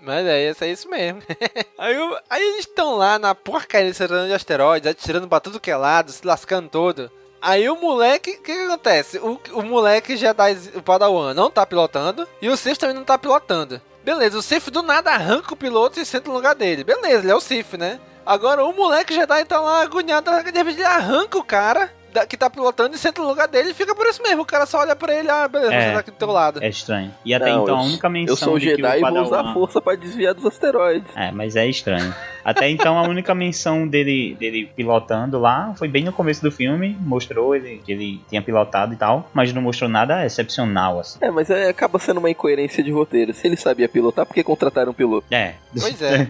A: Mas é, isso é isso mesmo. aí, o- aí eles estão lá na porcaria de asteroides, atirando pra tudo que é lado, se lascando todo. Aí o moleque, o que, que acontece? O, o moleque Jedi, o Padawan, não tá pilotando e o Sith também não tá pilotando. Beleza, o Sith do nada arranca o piloto e senta no lugar dele. Beleza, ele é o Sith, né? Agora o moleque Jedi tá lá agoniado, de repente ele arranca o cara que tá pilotando e senta no lugar dele e fica por isso mesmo. O cara só olha pra ele, ah, beleza,
C: É.
A: você tá aqui do teu lado.
C: É estranho. E até
D: Não,
C: então a única menção
D: Eu sou um
C: de que
D: Jedi
C: o
D: e vou usar força pra desviar dos asteroides.
C: É, mas é estranho. Até então a única menção dele, dele pilotando lá foi bem no começo do filme, mostrou ele que ele tinha pilotado e tal, mas não mostrou nada excepcional assim.
D: É, mas é, acaba sendo uma incoerência de roteiro. Se ele sabia pilotar, por que contrataram um piloto?
C: É.
A: Pois é.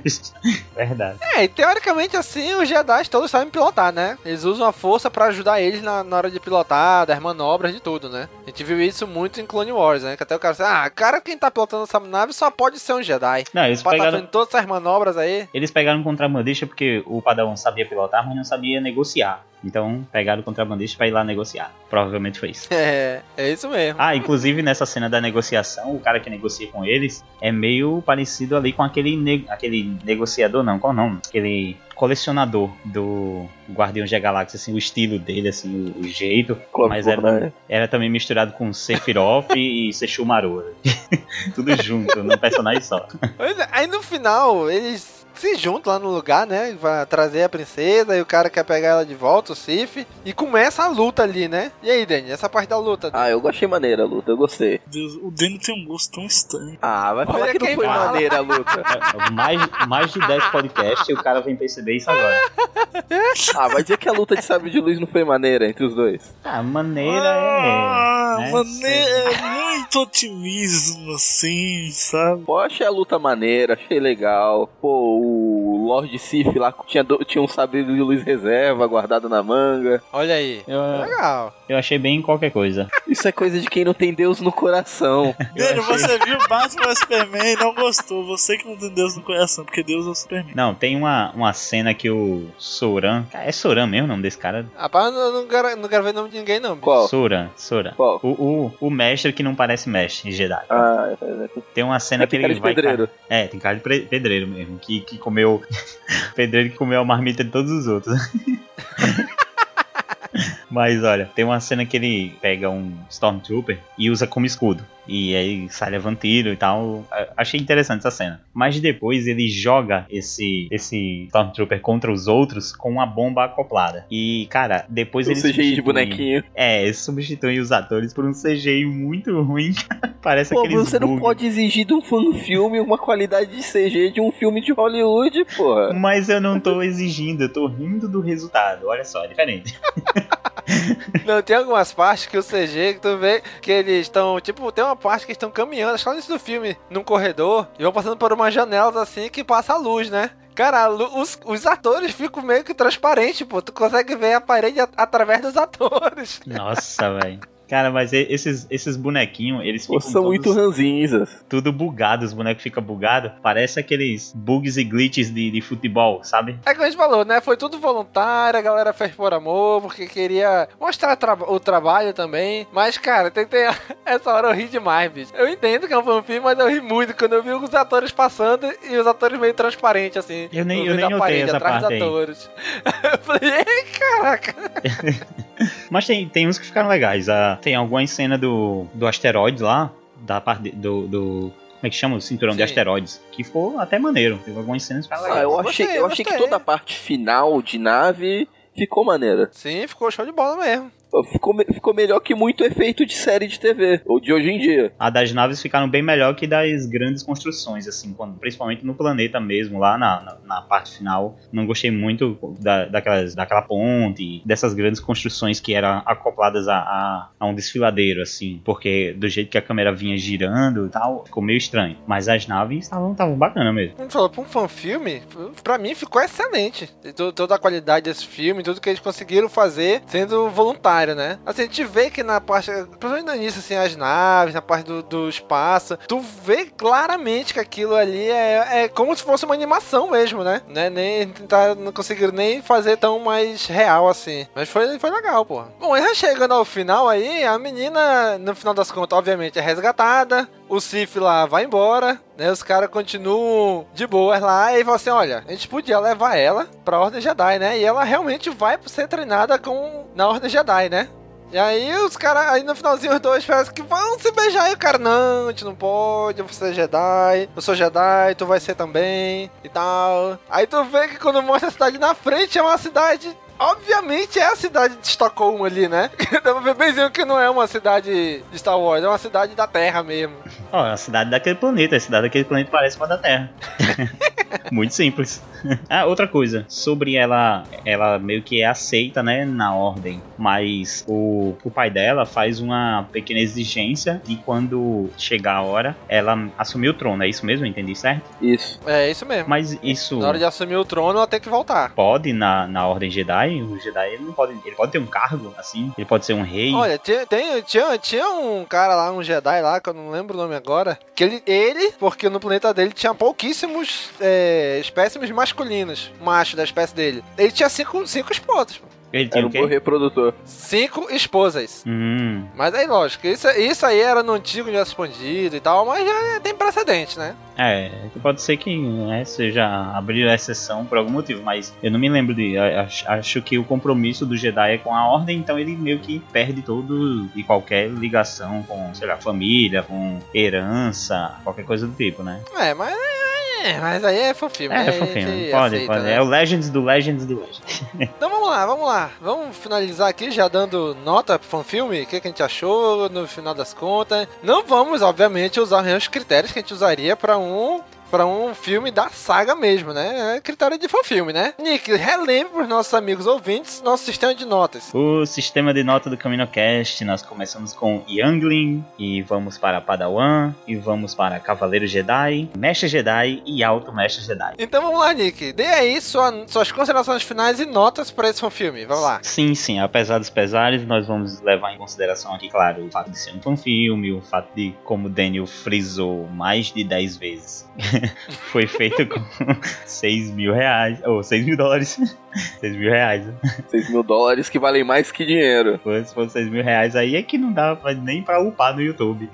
C: Verdade.
A: É, e teoricamente assim, os Jedi todos sabem pilotar, né? Eles usam a força pra ajudar eles na, na hora de pilotar, das manobras, de tudo, né? A gente viu isso muito em Clone Wars, né? Que até o cara fala, ah, cara, quem tá pilotando essa nave só pode ser um Jedi.
C: Não, eles
A: tá
C: pegaram-
A: fazendo todas essas manobras aí.
C: Eles pegaram o contrabandista porque o Padawan sabia pilotar, mas não sabia negociar. Então pegaram o contrabandista pra ir lá negociar. Provavelmente foi isso.
A: É, é isso mesmo.
C: Ah, inclusive nessa cena da negociação, o cara que negocia com eles é meio parecido ali com aquele, ne- aquele negociador, não, qual o nome? Aquele colecionador do Guardiões da Galáxia, assim, o estilo dele, assim, o, jeito. Mas era,
D: Fortnite.
C: era também misturado com Sephiroth e Sesshumaru. Tudo junto, num personagem só.
A: Aí no final, eles se juntam lá no lugar, né? Vai trazer a princesa e o cara quer pegar ela de volta, o Sif. E começa a luta ali, né? E aí, Danny, essa parte da luta?
D: Ah, eu achei maneira a luta, eu gostei.
B: Deus, o Danny tem um gosto tão estranho.
D: Ah, vai falar
A: Olha
D: que não foi
A: fala.
D: maneira a luta.
C: Mais, mais de 10 podcasts e o cara vem perceber isso agora.
D: Ah, vai dizer que a luta de sabre de luz não foi maneira entre os dois.
C: Ah, maneira
B: Ah,
C: é. né?
B: maneira, é muito otimismo, assim, sabe?
D: Pô, achei a luta maneira, achei legal. Pô, o Lord Sif lá tinha, do- tinha um sabre de luz reserva guardado na manga.
A: Olha aí.
C: Eu,
A: Legal.
C: eu achei bem qualquer coisa.
D: Isso é coisa de quem não tem Deus no coração.
B: Danny, você viu Batman Superman e não gostou. Você que não tem Deus no coração, porque Deus é o Superman.
C: Não, tem uma, uma cena que o Soran. É Soran mesmo o nome desse cara?
A: Rapaz, eu não, quero, não quero ver nome de ninguém, não. bicho.
D: Qual?
C: Soran, Soran.
D: Qual?
C: O, o, o mestre que não parece mestre Jedi.
D: Ah, é, é.
C: Tem uma cena
D: É,
C: que
D: tem
C: ele
D: cara de
C: vai.
D: pedreiro.
C: É, tem cara de pedreiro mesmo. Que, que comeu. pedreiro que comeu a marmita de todos os outros. Mas olha, tem uma cena que ele pega um Stormtrooper e usa como escudo. E aí sai levando tiro e tal. Achei interessante essa cena. Mas depois ele joga esse, esse Stormtrooper contra os outros com uma bomba acoplada. E, cara, depois
D: Um
C: ele.
D: CGI de
C: substitui-
D: bonequinho.
C: É, ele substitui os atores por um CGI muito ruim. Parece
D: Pô,
C: aqueles
D: você não
C: bugs.
D: pode exigir de um fã-filme uma qualidade de CG de um filme de Hollywood, porra.
C: Mas eu não tô exigindo, eu tô rindo do resultado. Olha só, é diferente.
A: Não, tem algumas partes que o CG, que tu vê que eles estão, tipo, tem uma parte que estão caminhando, acho que no início do filme, num corredor, e vão passando por umas janelas assim que passa a luz, né? Cara, os, os atores ficam meio que transparentes, pô. Tu consegue ver a parede a- através dos atores.
C: Nossa, velho. Cara, mas esses, esses bonequinhos, eles
D: ficam. São muito ranzinhas.
C: Tudo bugado, os bonecos ficam bugados. Parece aqueles bugs e glitches de, de futebol, sabe?
A: É que a gente falou, né? Foi tudo voluntário, a galera fez por amor, porque queria mostrar tra o trabalho também. Mas, cara, tem, ter essa hora eu ri demais, bicho. Eu entendo que é um fanfilme, mas eu ri muito quando eu vi os atores passando e os atores meio transparentes, assim.
C: Eu nem, eu nem notei parede, essa
A: atrás
C: parte
A: dos atores. eu falei, ei, caraca.
C: mas tem, tem uns que ficaram legais. Uh, tem algumas cenas do, do asteroide lá, da parte do, do como é que chama? O cinturão Sim. de asteroides. Que ficou até maneiro. Teve algumas cenas que
D: ah, eu achei, eu achei que toda a parte final de nave ficou maneira.
A: Sim, ficou show de bola mesmo
D: ficou, ficou melhor que muito efeito de série de TV, ou de hoje em dia.
C: A das naves ficaram bem melhor que das grandes construções, assim, quando, principalmente no planeta mesmo, lá na, na, na parte final. Não gostei muito da, daquelas, daquela ponte, dessas grandes construções que eram acopladas a, a, a um desfiladeiro, assim, porque do jeito que a câmera vinha girando e tal, ficou meio estranho. Mas as naves estavam bacana mesmo.
A: Como falou, pra um fanfilme, pra mim ficou excelente. Toda a qualidade desse filme, tudo que eles conseguiram fazer sendo voluntário né? Assim, a gente vê que na parte, principalmente no início, assim, as naves, na parte do, do espaço, tu vê claramente que aquilo ali é, é como se fosse uma animação mesmo, né? né? Nem tá, não conseguiram nem fazer tão mais real assim. Mas foi, foi legal, pô. Bom, já chegando ao final aí, a menina, no final das contas, obviamente, é resgatada. O Sif lá vai embora, né? Os caras continuam de boas lá e falam assim: olha, a gente podia levar ela pra Ordem Jedi, né? E ela realmente vai ser treinada com na Ordem Jedi, né? E aí os caras, aí no finalzinho os dois parecem que vão se beijar e o cara, não, a gente não pode, eu vou ser Jedi, eu sou Jedi, tu vai ser também e tal. Aí tu vê que quando mostra a cidade na frente é uma cidade obviamente é a cidade de Estocolmo ali, né? Dá pra ver benzinho que não é uma cidade de Star Wars, é uma cidade da Terra mesmo.
C: Ó, oh, é a cidade daquele planeta, a cidade daquele planeta parece com a da Terra. Muito simples. ah, outra coisa, sobre ela, ela meio que é aceita, né, na ordem, mas o, o pai dela faz uma pequena exigência de quando chegar a hora, ela assumir o trono, é isso mesmo? Entendi certo?
D: Isso.
A: É isso mesmo.
C: Mas isso...
A: Na hora de assumir o trono, ela tem que voltar.
C: Pode na, na ordem Jedi, o Jedi ele não pode, ele pode ter um cargo, assim, ele pode ser um rei.
A: Olha, tinha, tem, tinha, tinha um cara lá, um Jedi lá, que eu não lembro o nome agora, que ele, ele porque no planeta dele tinha pouquíssimos é, espécimes masculinos, macho da espécie dele. Ele tinha cinco, cinco esposas, pô.
C: Ele tinha
D: era um reprodutor.
A: Cinco esposas.
C: Hum.
A: Mas aí, lógico, isso, isso aí era no antigo universo expandido e tal, mas já tem precedente, né?
C: É, pode ser que né, seja abrir a exceção por algum motivo, mas eu não me lembro de. Acho, acho, que o compromisso do Jedi é com a ordem, então ele meio que perde todo e qualquer ligação com, sei lá, família, com herança, qualquer coisa do tipo, né?
A: É, mas é, mas aí é fanfilme.
C: É, é fanfilme. Pode, aceita, pode. Né? É o Legends do Legends do Legends.
A: então vamos lá, vamos lá. Vamos finalizar aqui já dando nota pro fanfilme. O que, que a gente achou no final das contas. Não vamos, obviamente, usar os mesmos critérios que a gente usaria para um para um filme da saga mesmo, né? É critério de filme, né? Nick, relembre para os nossos amigos ouvintes nosso sistema de notas.
C: O sistema de nota do CaminoCast, nós começamos com Youngling, e vamos para Padawan, e vamos para Cavaleiro Jedi, Mestre Jedi e Alto Mestre Jedi.
A: Então vamos lá, Nick. Dê aí sua, suas considerações finais e notas para esse filme. Vamos lá.
C: Sim, sim. Apesar dos pesares, nós vamos levar em consideração aqui, claro, o fato de ser um filme, o fato de, como Daniel frisou mais de 10 vezes, foi feito com 6 mil reais, ou oh, 6 mil dólares. 6 mil reais.
D: 6 mil dólares que valem mais que dinheiro.
C: Se fosse 6 mil reais aí é que não dá nem pra upar no YouTube.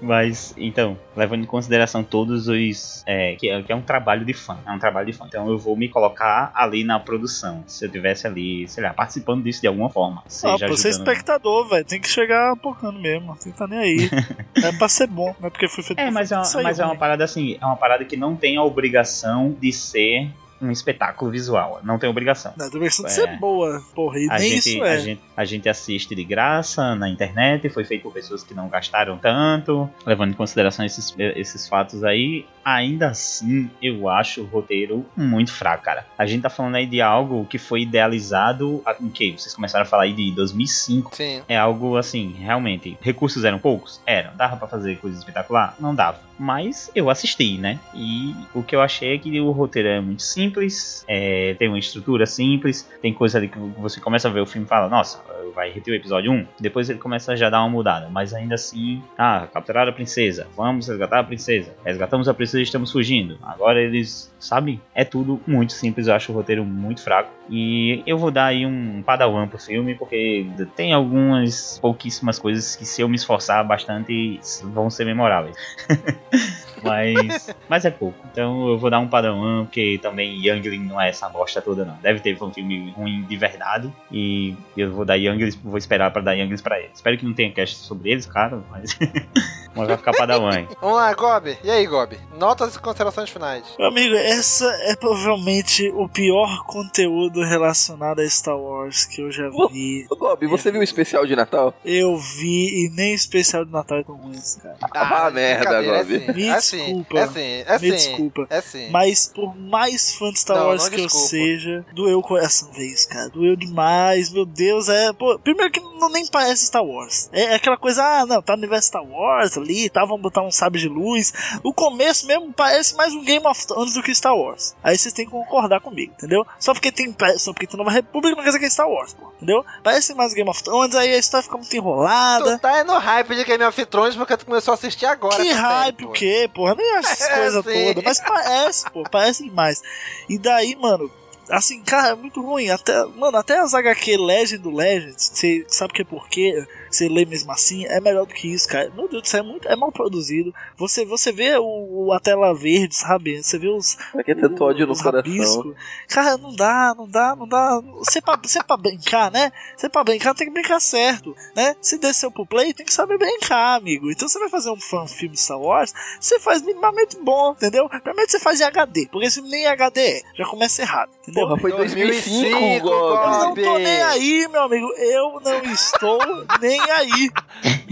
C: Mas, então, levando em consideração todos os. É, que, é, que, é, um trabalho de fã. É um trabalho de fã. Então eu vou me colocar ali na produção. Se eu tivesse ali, sei lá, participando disso de alguma forma.
B: Seja ah, você é espectador, velho. Tem que chegar porcando mesmo. Tem que estar tá nem aí. é pra ser bom, não é porque foi feito.
C: É, mas, é uma, mas é uma parada assim. É uma parada que não tem a obrigação de ser um espetáculo visual. Não tem obrigação.
B: Não, tem obrigação de ser é. boa, porra. E a nem gente, isso é.
C: A gente, a gente assiste de graça na internet, foi feito por pessoas que não gastaram tanto, levando em consideração esses, esses fatos aí. Ainda assim, eu acho o roteiro muito fraco, cara. A gente tá falando aí de algo que foi idealizado em que vocês começaram a falar aí de 2005.
A: Sim.
C: É algo assim, realmente, recursos eram poucos? Eram. Dava para fazer coisa espetacular? Não dava. Mas eu assisti, né? E o que eu achei é que o roteiro é muito simples simples, é, tem uma estrutura simples, tem coisa ali que você começa a ver o filme e fala, nossa, vai repetir o episódio 1, depois ele começa a já dar uma mudada, mas ainda assim, ah, capturar a princesa, vamos resgatar a princesa, resgatamos a princesa e estamos fugindo. Agora eles, sabe, é tudo muito simples, eu acho o roteiro muito fraco e eu vou dar aí um padawan pro filme porque tem algumas pouquíssimas coisas que se eu me esforçar bastante vão ser memoráveis. mas, mas é pouco. Então eu vou dar um padawan, porque também Youngling não é essa bosta toda, não. Deve ter um filme ruim de verdade. E eu vou dar Younglings, vou esperar para dar Younglings pra eles. Espero que não tenha cast sobre eles, cara, mas. mas vai ficar padawan.
A: Vamos lá, Gob. E aí, Gob? Notas e considerações finais.
B: Meu amigo, essa é provavelmente o pior conteúdo relacionado a Star Wars que eu já vi.
D: Ô, Gob, você viu o especial de Natal?
B: Eu vi e nem o especial de Natal é tão ruim, cara.
D: Ah, ah merda, Gob.
B: É Me desculpa.
A: É assim, é assim.
B: Me desculpa.
A: É assim.
B: Mas por mais fã de Star
A: Não,
B: Wars
A: não
B: que eu seja, doeu o coração isso, cara. Doeu demais, meu Deus. É, pô, primeiro que não nem parece Star Wars. É, é aquela coisa, ah, não, tá no universo Star Wars ali, tá, vamos botar um sabre de luz. O começo mesmo parece mais um Game of Thrones do que Star Wars. Aí vocês têm que concordar comigo, entendeu? Só porque tem, só porque tem Nova República não quer dizer que é Star Wars, pô, entendeu? Parece mais Game of Thrones, aí a história fica muito enrolada.
A: Tu tá no hype de Game of Thrones porque tu começou a assistir agora.
B: Que hype
A: série,
B: o quê, porra? Nem essas
A: É,
B: coisas todas. Mas parece, pô, parece demais. E daí, mano, assim, cara, é muito ruim. Até, mano, até as HQ Legend do Legends, você sabe que é porque você lê mesmo assim, é melhor do que isso, cara. Meu Deus do céu, é, muito, é mal produzido. Você, você vê o, a tela verde, sabe? Você vê os.
D: Pra que tanto ódio no coração?
B: Cara, não dá, não dá, não dá. Você pra, você pra brincar, né? Você pra brincar tem que brincar certo, né? Se desceu pro play, tem que saber brincar, amigo. Então você vai fazer um fan filme de Star Wars, você faz minimamente bom, entendeu? Primeiro você faz em HD, porque esse nem HD é. Já começa errado, entendeu?
D: Porra, foi 2005, Gob.
B: Eu não tô nem aí, meu amigo. Eu não estou nem aí.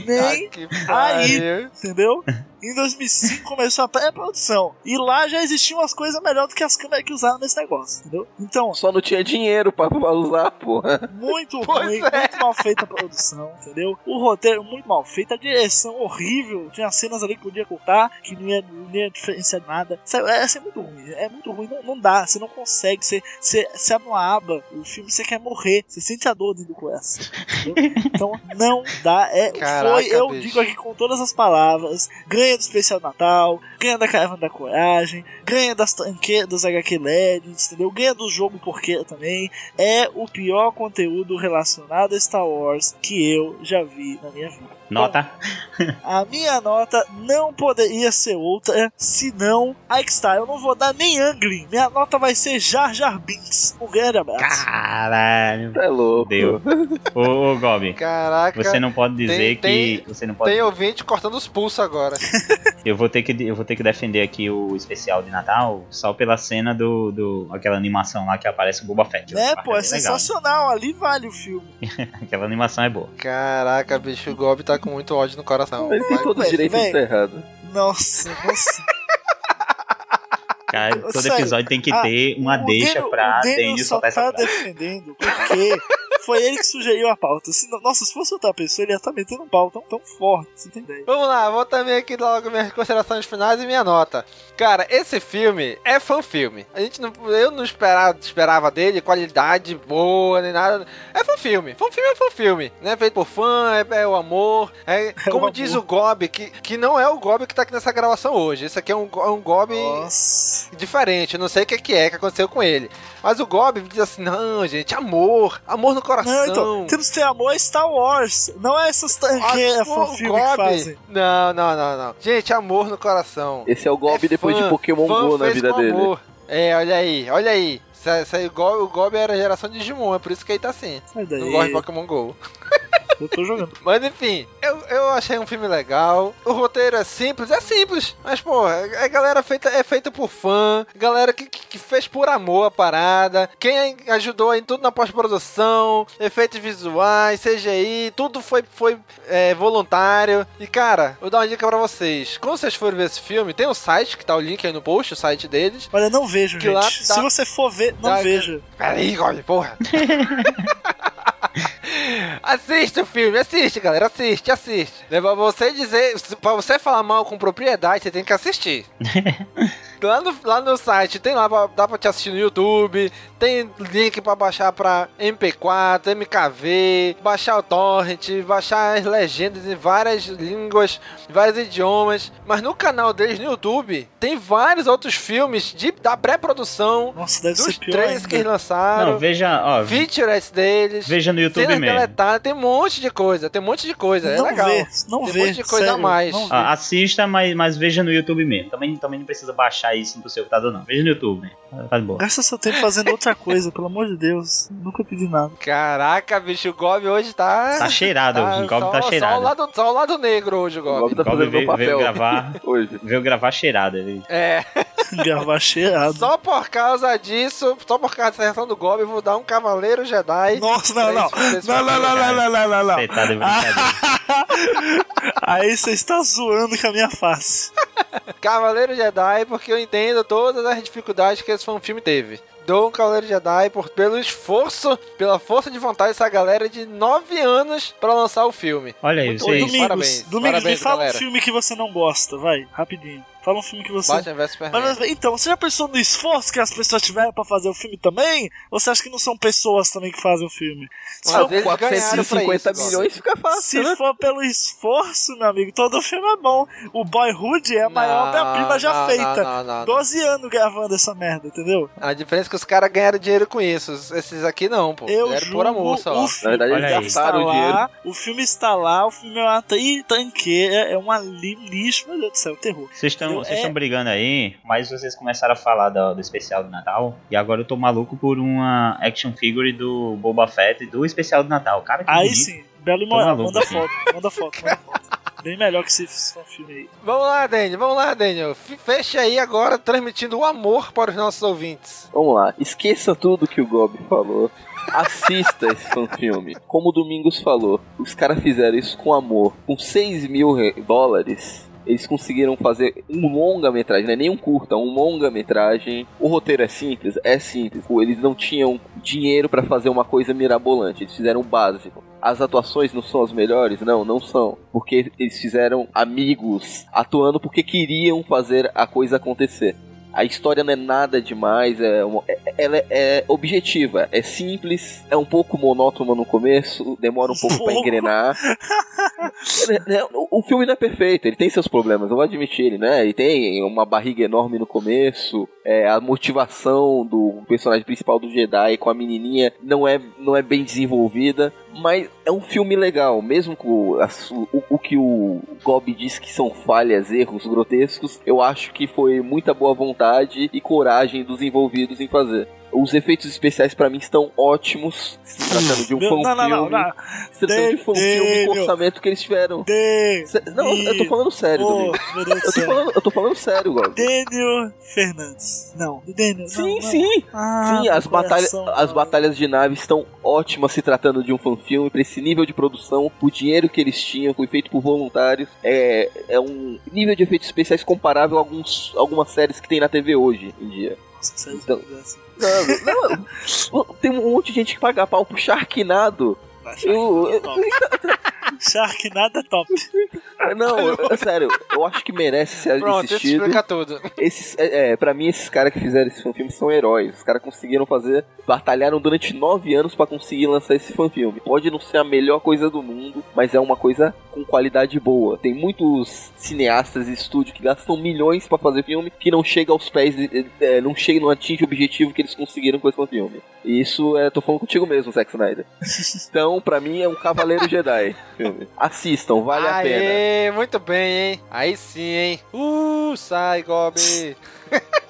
B: Nem aí. Entendeu? Em 2005 começou a pré-produção. E lá já existiam umas coisas melhores do que as câmeras que usaram nesse negócio, entendeu? Então,
D: Só não tinha dinheiro pra, pra usar, porra.
B: muito ruim,
A: é.
B: muito mal feita a produção, entendeu? O roteiro muito mal feito, a direção horrível. Tinha cenas ali que podia cortar, que não ia, não ia diferenciar nada. Sério, é, é muito ruim. É muito ruim, não, não dá. Você não consegue. Você, você, você abre uma aba, o filme você quer morrer. Você sente a dor dentro do coração. entendeu? Então não dá. É,
A: Caraca,
B: foi, eu
A: bicho.
B: digo aqui com todas as palavras: ganha do especial Natal, ganha da Caravana da Coragem, ganha das tranqueiras dos HQ Legends, entendeu? Ganha do jogo Porqueira também. É o pior conteúdo relacionado a Star Wars que eu já vi na minha vida.
C: Nota.
B: A minha nota não poderia ser outra senão. Aí que está, eu não vou dar nem Angling. Minha nota vai ser Jar Jar Binks. Um grande abraço.
C: Caralho.
D: É louco.
C: Deu. Ô, ô Gobi.
A: Caraca.
C: Você não pode dizer
A: tem-
C: que. Você não pode.
A: Tem ouvinte cortando os pulsos agora.
C: Eu vou ter que eu vou ter que defender aqui o especial de Natal só pela cena do, do aquela animação lá que aparece o Boba Fett.
B: Né,
C: Essa
B: pô, é
C: legal.
B: sensacional. Ali vale o filme.
C: Aquela animação é boa.
A: Caraca, bicho, o Gob tá com muito ódio no coração.
D: Ele tem todo o direito de estar errado.
B: Nossa, nossa.
C: Cara, todo
B: Sério.
C: episódio tem que ter uma
B: o
C: deixa
B: Daniel-
C: pra
B: o Daniel
C: Daniel
B: só
C: soltar
B: tá
C: essa frase.
B: defendendo porque foi ele que sugeriu a pauta. Se, nossa, se fosse outra pessoa, ele ia estar metendo um pau tão, tão forte, você tem ideia.
A: Vamos lá, vou também aqui logo minhas considerações finais e minha nota. Cara, esse filme é fã filme. A gente não, eu não esperava, esperava dele qualidade boa nem nada. É fã filme. Fã filme é fã filme, né? Feito por fã, é, é o amor. É, como
B: amor.
A: diz o Gob, que, que não é o Gob que tá aqui nessa gravação hoje. Esse aqui é um, é um Gob diferente. Eu não sei o que, que é que aconteceu com ele. Mas o Gob diz assim: não, gente, amor. Amor no coração.
B: Não, então, temos que ter amor a Star Wars. Não é essas tanqueiras
A: Ah,
B: que
A: Gob.
B: fazem.
A: Não, não, não, não. Gente, amor no coração.
D: Esse é o Gob
A: É
D: depois
A: fã.
D: de Pokémon
A: Fã
D: Go na vida dele.
A: amor. É, olha aí, olha aí. Essa, essa aí, o, Gob, o Gob era geração de Digimon, é por isso que ele tá assim. Não gosta de Pokémon GO.
B: Eu tô jogando.
A: Mas enfim, eu, eu achei um filme legal. O roteiro é simples, é simples. Mas, pô, a galera feita, é feita por fã. Galera que, que, que fez por amor a parada. Quem ajudou em tudo na pós-produção, efeitos visuais, CGI, tudo foi, foi é, voluntário. E, cara, vou dar uma dica pra vocês. Quando vocês forem ver esse filme, tem um site, que tá o link aí no post, o site deles.
B: Olha, não vejo,
A: Que
B: gente.
A: lá dá-
B: Se você for ver, não veja.
A: Peraí, Gob, porra. assiste o filme, assiste, galera, assiste, assiste. É pra você dizer, pra você falar mal com propriedade, você tem que assistir. Lá no, lá no site tem lá, dá pra te assistir no YouTube, tem link pra baixar pra MP4, MKV, baixar o torrent, baixar as legendas em várias línguas, vários idiomas. Mas no canal deles no YouTube tem vários outros filmes de, da pré-produção,
B: Nossa, deve
A: dos três
B: ainda.
A: que eles lançaram.
C: Não, veja, ó.
A: Featurettes deles.
C: Veja no YouTube mesmo.
A: deletadas, tem um monte de coisa, tem um monte de coisa, é
B: Não
A: legal.
B: vê, não
A: tem
B: vê,
A: um monte de coisa
B: sério,
A: a mais.
B: não vê.
C: Ah, assista, mas, mas veja no YouTube mesmo. Também, também não precisa baixar isso no seu computador, não. Veja no YouTube, né? Tá de boa.
B: Gasta seu tempo fazendo outra coisa, pelo amor de Deus. Nunca pedi nada.
A: Caraca, bicho, o Gob hoje tá.
C: Tá cheirado, o Gob
A: só,
C: tá
A: Só
C: cheirado.
A: o, lado, só o lado negro hoje, o Gob.
D: Gob tá
C: Gob
D: fazendo
C: veio, veio
D: papel
C: gravar,
D: hoje.
C: veio gravar cheirado. Ele...
A: É,
B: Gravar cheirado.
A: só por causa disso, só por causa dessa reação do Gob, eu vou dar um Cavaleiro Jedi.
B: Nossa, não, não. Não, não, não, não, não, não, não, não.
C: Você tá de brincadeira.
B: Aí você está zoando com a minha face.
A: Cavaleiro Jedi, porque eu entendo todas as dificuldades que esse filme teve. Dou um Cavaleiro Jedi por, pelo esforço, pela força de vontade dessa galera de 9 anos pra lançar o filme.
C: Olha aí,
A: Muito
C: vocês.
B: Domingos,
A: Parabéns,
B: Domingos,
A: parabéns,
B: me fala
A: galera.
B: um filme que você não gosta, vai, rapidinho. Fala um filme que você.
A: Batman vs Superman.
B: Mas, então, você já pensou no esforço que as pessoas tiveram pra fazer o filme também? Ou você acha que não são pessoas também que fazem o filme? Se, for,
A: eles ganharam pra
D: 450
A: isso,
D: milhões fica fácil,
B: se
D: né?
B: for pelo esforço, meu amigo, todo filme é bom. O Boyhood é a maior obra-prima já
A: não,
B: feita.
A: não, não, não, não.
B: 12 anos gravando essa merda, entendeu?
A: A diferença é que os caras ganharam dinheiro com isso. Esses aqui não, pô.
B: Eu
A: Ganharam
B: julgo
A: por amor só.
B: o
D: Na
B: filme.
D: verdade,
C: Olha
D: eles
B: está
D: gastaram o dinheiro.
B: lá, o filme está lá, o filme é uma tan- tanqueira, é uma li- lixo, meu Deus do céu, terror.
C: Vocês estão
B: Eu-
C: vocês
B: é-
C: estão brigando aí, mas vocês começaram a falar do, do especial do Natal. E agora eu tô maluco por uma action figure do Boba Fett do especial do Natal. Cara, que
B: Aí
C: bonito.
B: sim, Belo e Moral, manda
C: aqui.
B: foto, manda foto, manda foto. Bem melhor que esse filme aí.
A: Vamos lá, Daniel. Vamos lá, Daniel. Fecha aí agora transmitindo o amor para os nossos ouvintes.
D: Vamos lá, esqueça tudo que o Gob falou. Assista esse fanfilme. Como o Domingos falou, os caras fizeram isso com amor. Com 6 mil re- dólares, eles conseguiram fazer um longa-metragem, não é nem um curta, um longa-metragem. O roteiro é simples? É simples. Eles não tinham dinheiro pra fazer uma coisa mirabolante, eles fizeram o básico. As atuações não são as melhores? Não, não são. Porque eles fizeram amigos atuando porque queriam fazer a coisa acontecer. A história não é nada demais, é uma- é- ela é, é objetiva, é simples, é um pouco monótona no começo, demora um pouco pra
B: Pouco.
D: engrenar. É, é, o, o filme não é perfeito, ele tem seus problemas, eu vou admitir, ele, né? Ele tem uma barriga enorme no começo, é, a motivação do personagem principal do Jedi com a menininha não é, não é bem desenvolvida, mas é um filme legal, mesmo com as- o, o que o Gob diz que são falhas, erros grotescos, eu acho que foi muita boa vontade e coragem dos envolvidos em fazer. Os efeitos especiais pra mim estão ótimos, se tratando de um
B: não, não, não, não.
D: Se tratando de fã filme com o orçamento que eles tiveram. Não, eu tô falando sério, Eu tô falando, eu tô falando sério, Gob.
B: Daniel Fernandes. Não, Daniel.
D: Sim, sim.
B: Ah,
D: Sim, as,
B: coração,
D: as batalhas de nave estão ótimas se tratando de um fanfilme. Pra esse nível de produção, o dinheiro que eles tinham foi feito por voluntários. É, é um nível de efeitos especiais comparável a alguns, algumas séries que tem na TV hoje em dia. Então-
B: assim.
D: Não, não, tem um monte de gente que paga pau pro Sharknado. Eu, eu-
B: Sharknado é top.
D: não, eu- sério, eu acho que merece ser
A: Pronto,
D: assistido.
A: explica tudo.
D: Esses, é, é, pra mim, esses caras que fizeram esse fanfilme são heróis. Os caras conseguiram fazer. Batalharam durante nove anos pra conseguir lançar esse fanfilme. Pode não ser a melhor coisa do mundo, mas é uma coisa com qualidade boa. Tem muitos cineastas e estúdios que gastam milhões pra fazer filme que não chega aos pés, de- é, não chega, não atinge o objetivo que eles conseguiram com esse fanfilme. E isso é, tô falando contigo mesmo, Zack Snyder. Então, pra mim, é um Cavaleiro Jedi filme. Assistam, vale a pena.
A: Aê, muito bem, hein? Aí sim, hein? Uh, sai, Gob.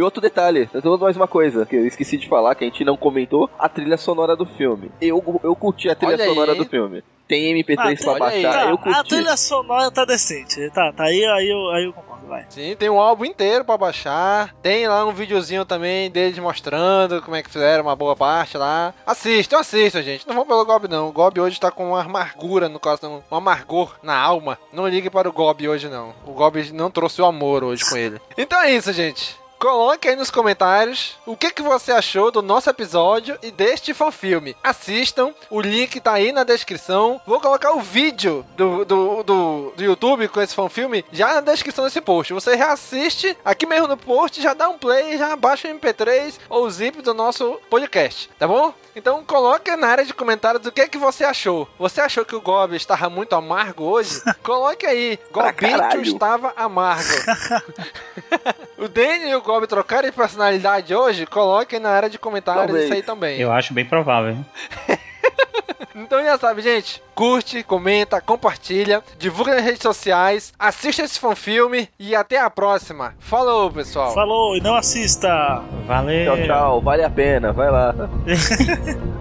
D: E outro detalhe, eu tô mais uma coisa que eu esqueci de falar, que a gente não comentou, a trilha sonora do filme. Eu, eu curti a trilha
A: Olha aí,
D: sonora
A: hein?
D: do filme. Tem MP3
B: Ah,
D: pra
A: olha aí.
D: baixar,
B: Tá,
D: eu
B: a
D: curti.
B: trilha sonora tá decente. Tá, tá aí, aí eu, aí eu concordo, vai.
A: Sim, tem um álbum inteiro pra baixar. Tem lá um videozinho também deles mostrando como é que fizeram uma boa parte lá. Assistam, assistam, gente. Não vão pelo Gob, não. O Gob hoje tá com uma amargura no coração, um amargor na alma. Não ligue para o Gob hoje, não. O Gob não trouxe o amor hoje com ele. Então é isso, gente. Coloque aí nos comentários o que, que você achou do nosso episódio e deste fanfilme. Assistam, o link tá aí na descrição. Vou colocar o vídeo do, do, do, do YouTube com esse fanfilme já na descrição desse post. Você reassiste aqui mesmo no post, já dá um play, já baixa o MP3 ou o zip do nosso podcast, tá bom? Então coloque na área de comentários o que, que você achou. Você achou que o Gob estava muito amargo hoje? coloque aí, Gobito estava amargo. o Danny e o Gob trocaram de personalidade hoje? Coloque na área de comentários
C: Talvez.
A: isso aí também.
C: Eu acho bem provável.
A: Então já sabe, gente. Curte, comenta, compartilha, divulga nas redes sociais, assista esse fanfilme e até a próxima. Falou, pessoal.
B: Falou e não assista.
C: Valeu.
F: Tchau, tchau. Vale a pena. Vai lá.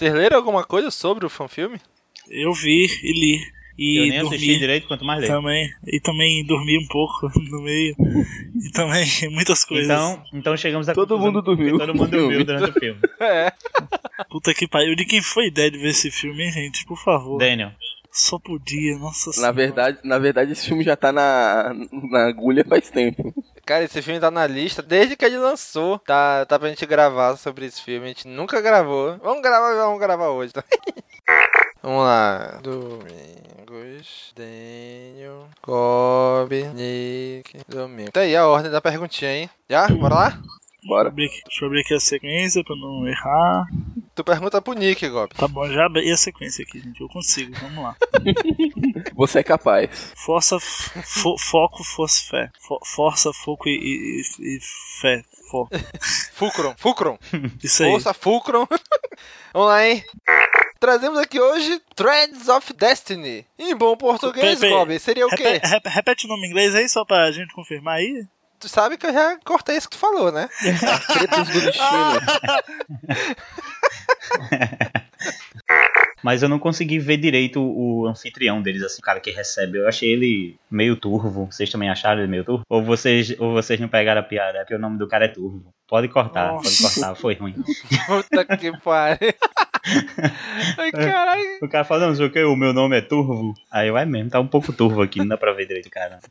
A: Vocês leram alguma coisa sobre o fanfilme?
B: Eu vi e li. E
C: Eu nem
B: dormi
C: assisti direito, quanto mais ler.
B: Também. E também dormi um pouco no meio. E também muitas coisas.
C: Então, então chegamos a
F: Todo mundo dormiu.
C: Todo mundo dormiu durante o filme.
A: É.
B: Puta que pariu. De quem foi a ideia de ver esse filme, hein, gente? Por favor.
C: Daniel.
B: Só podia, nossa
F: Na
B: senhora.
F: verdade, na verdade, esse filme já tá na, na agulha faz tempo.
A: Cara, esse filme tá na lista desde que ele lançou. Tá, tá pra gente gravar sobre esse filme. A gente nunca gravou. Vamos gravar, vamos gravar hoje. Tá? vamos lá. Domingos, Daniel, Kobe, Nick, Domingo. Tá aí a ordem da perguntinha, hein? Já? Bora lá?
F: Bora.
B: Deixa eu abrir aqui- a sequência pra não errar.
A: Tu pergunta pro Nick, Gob.
B: Tá bom, já abri a sequência aqui, gente. Eu consigo, vamos lá.
F: Você é capaz.
B: Força, fo- foco, força, fé. Fo- força, foco e, e- e- fé. Fo.
A: Fulcron, Fulcron.
B: Isso aí.
A: Força, Fulcron. Vamos lá, hein? trazemos aqui hoje Threads of Destiny. Em bom português, Bob, seria o quê?
B: Repete, rep- repete o nome em inglês aí, só pra gente confirmar aí.
A: Tu sabe que eu já cortei isso que tu falou, né?
D: Pretos do destino.
C: Mas eu não consegui ver direito o anfitrião deles, assim, o cara que recebe. Eu achei ele meio turvo. Vocês também acharam ele meio turvo? Ou vocês, ou vocês não pegaram a piada? É porque o nome do cara é turvo. Pode cortar,
A: Nossa.
C: pode cortar, foi ruim.
A: Puta que pariu. Ai, caralho.
C: O cara fala, não sei o que, o meu nome é turvo. Aí eu, é mesmo, tá um pouco turvo aqui, não dá pra ver direito o cara.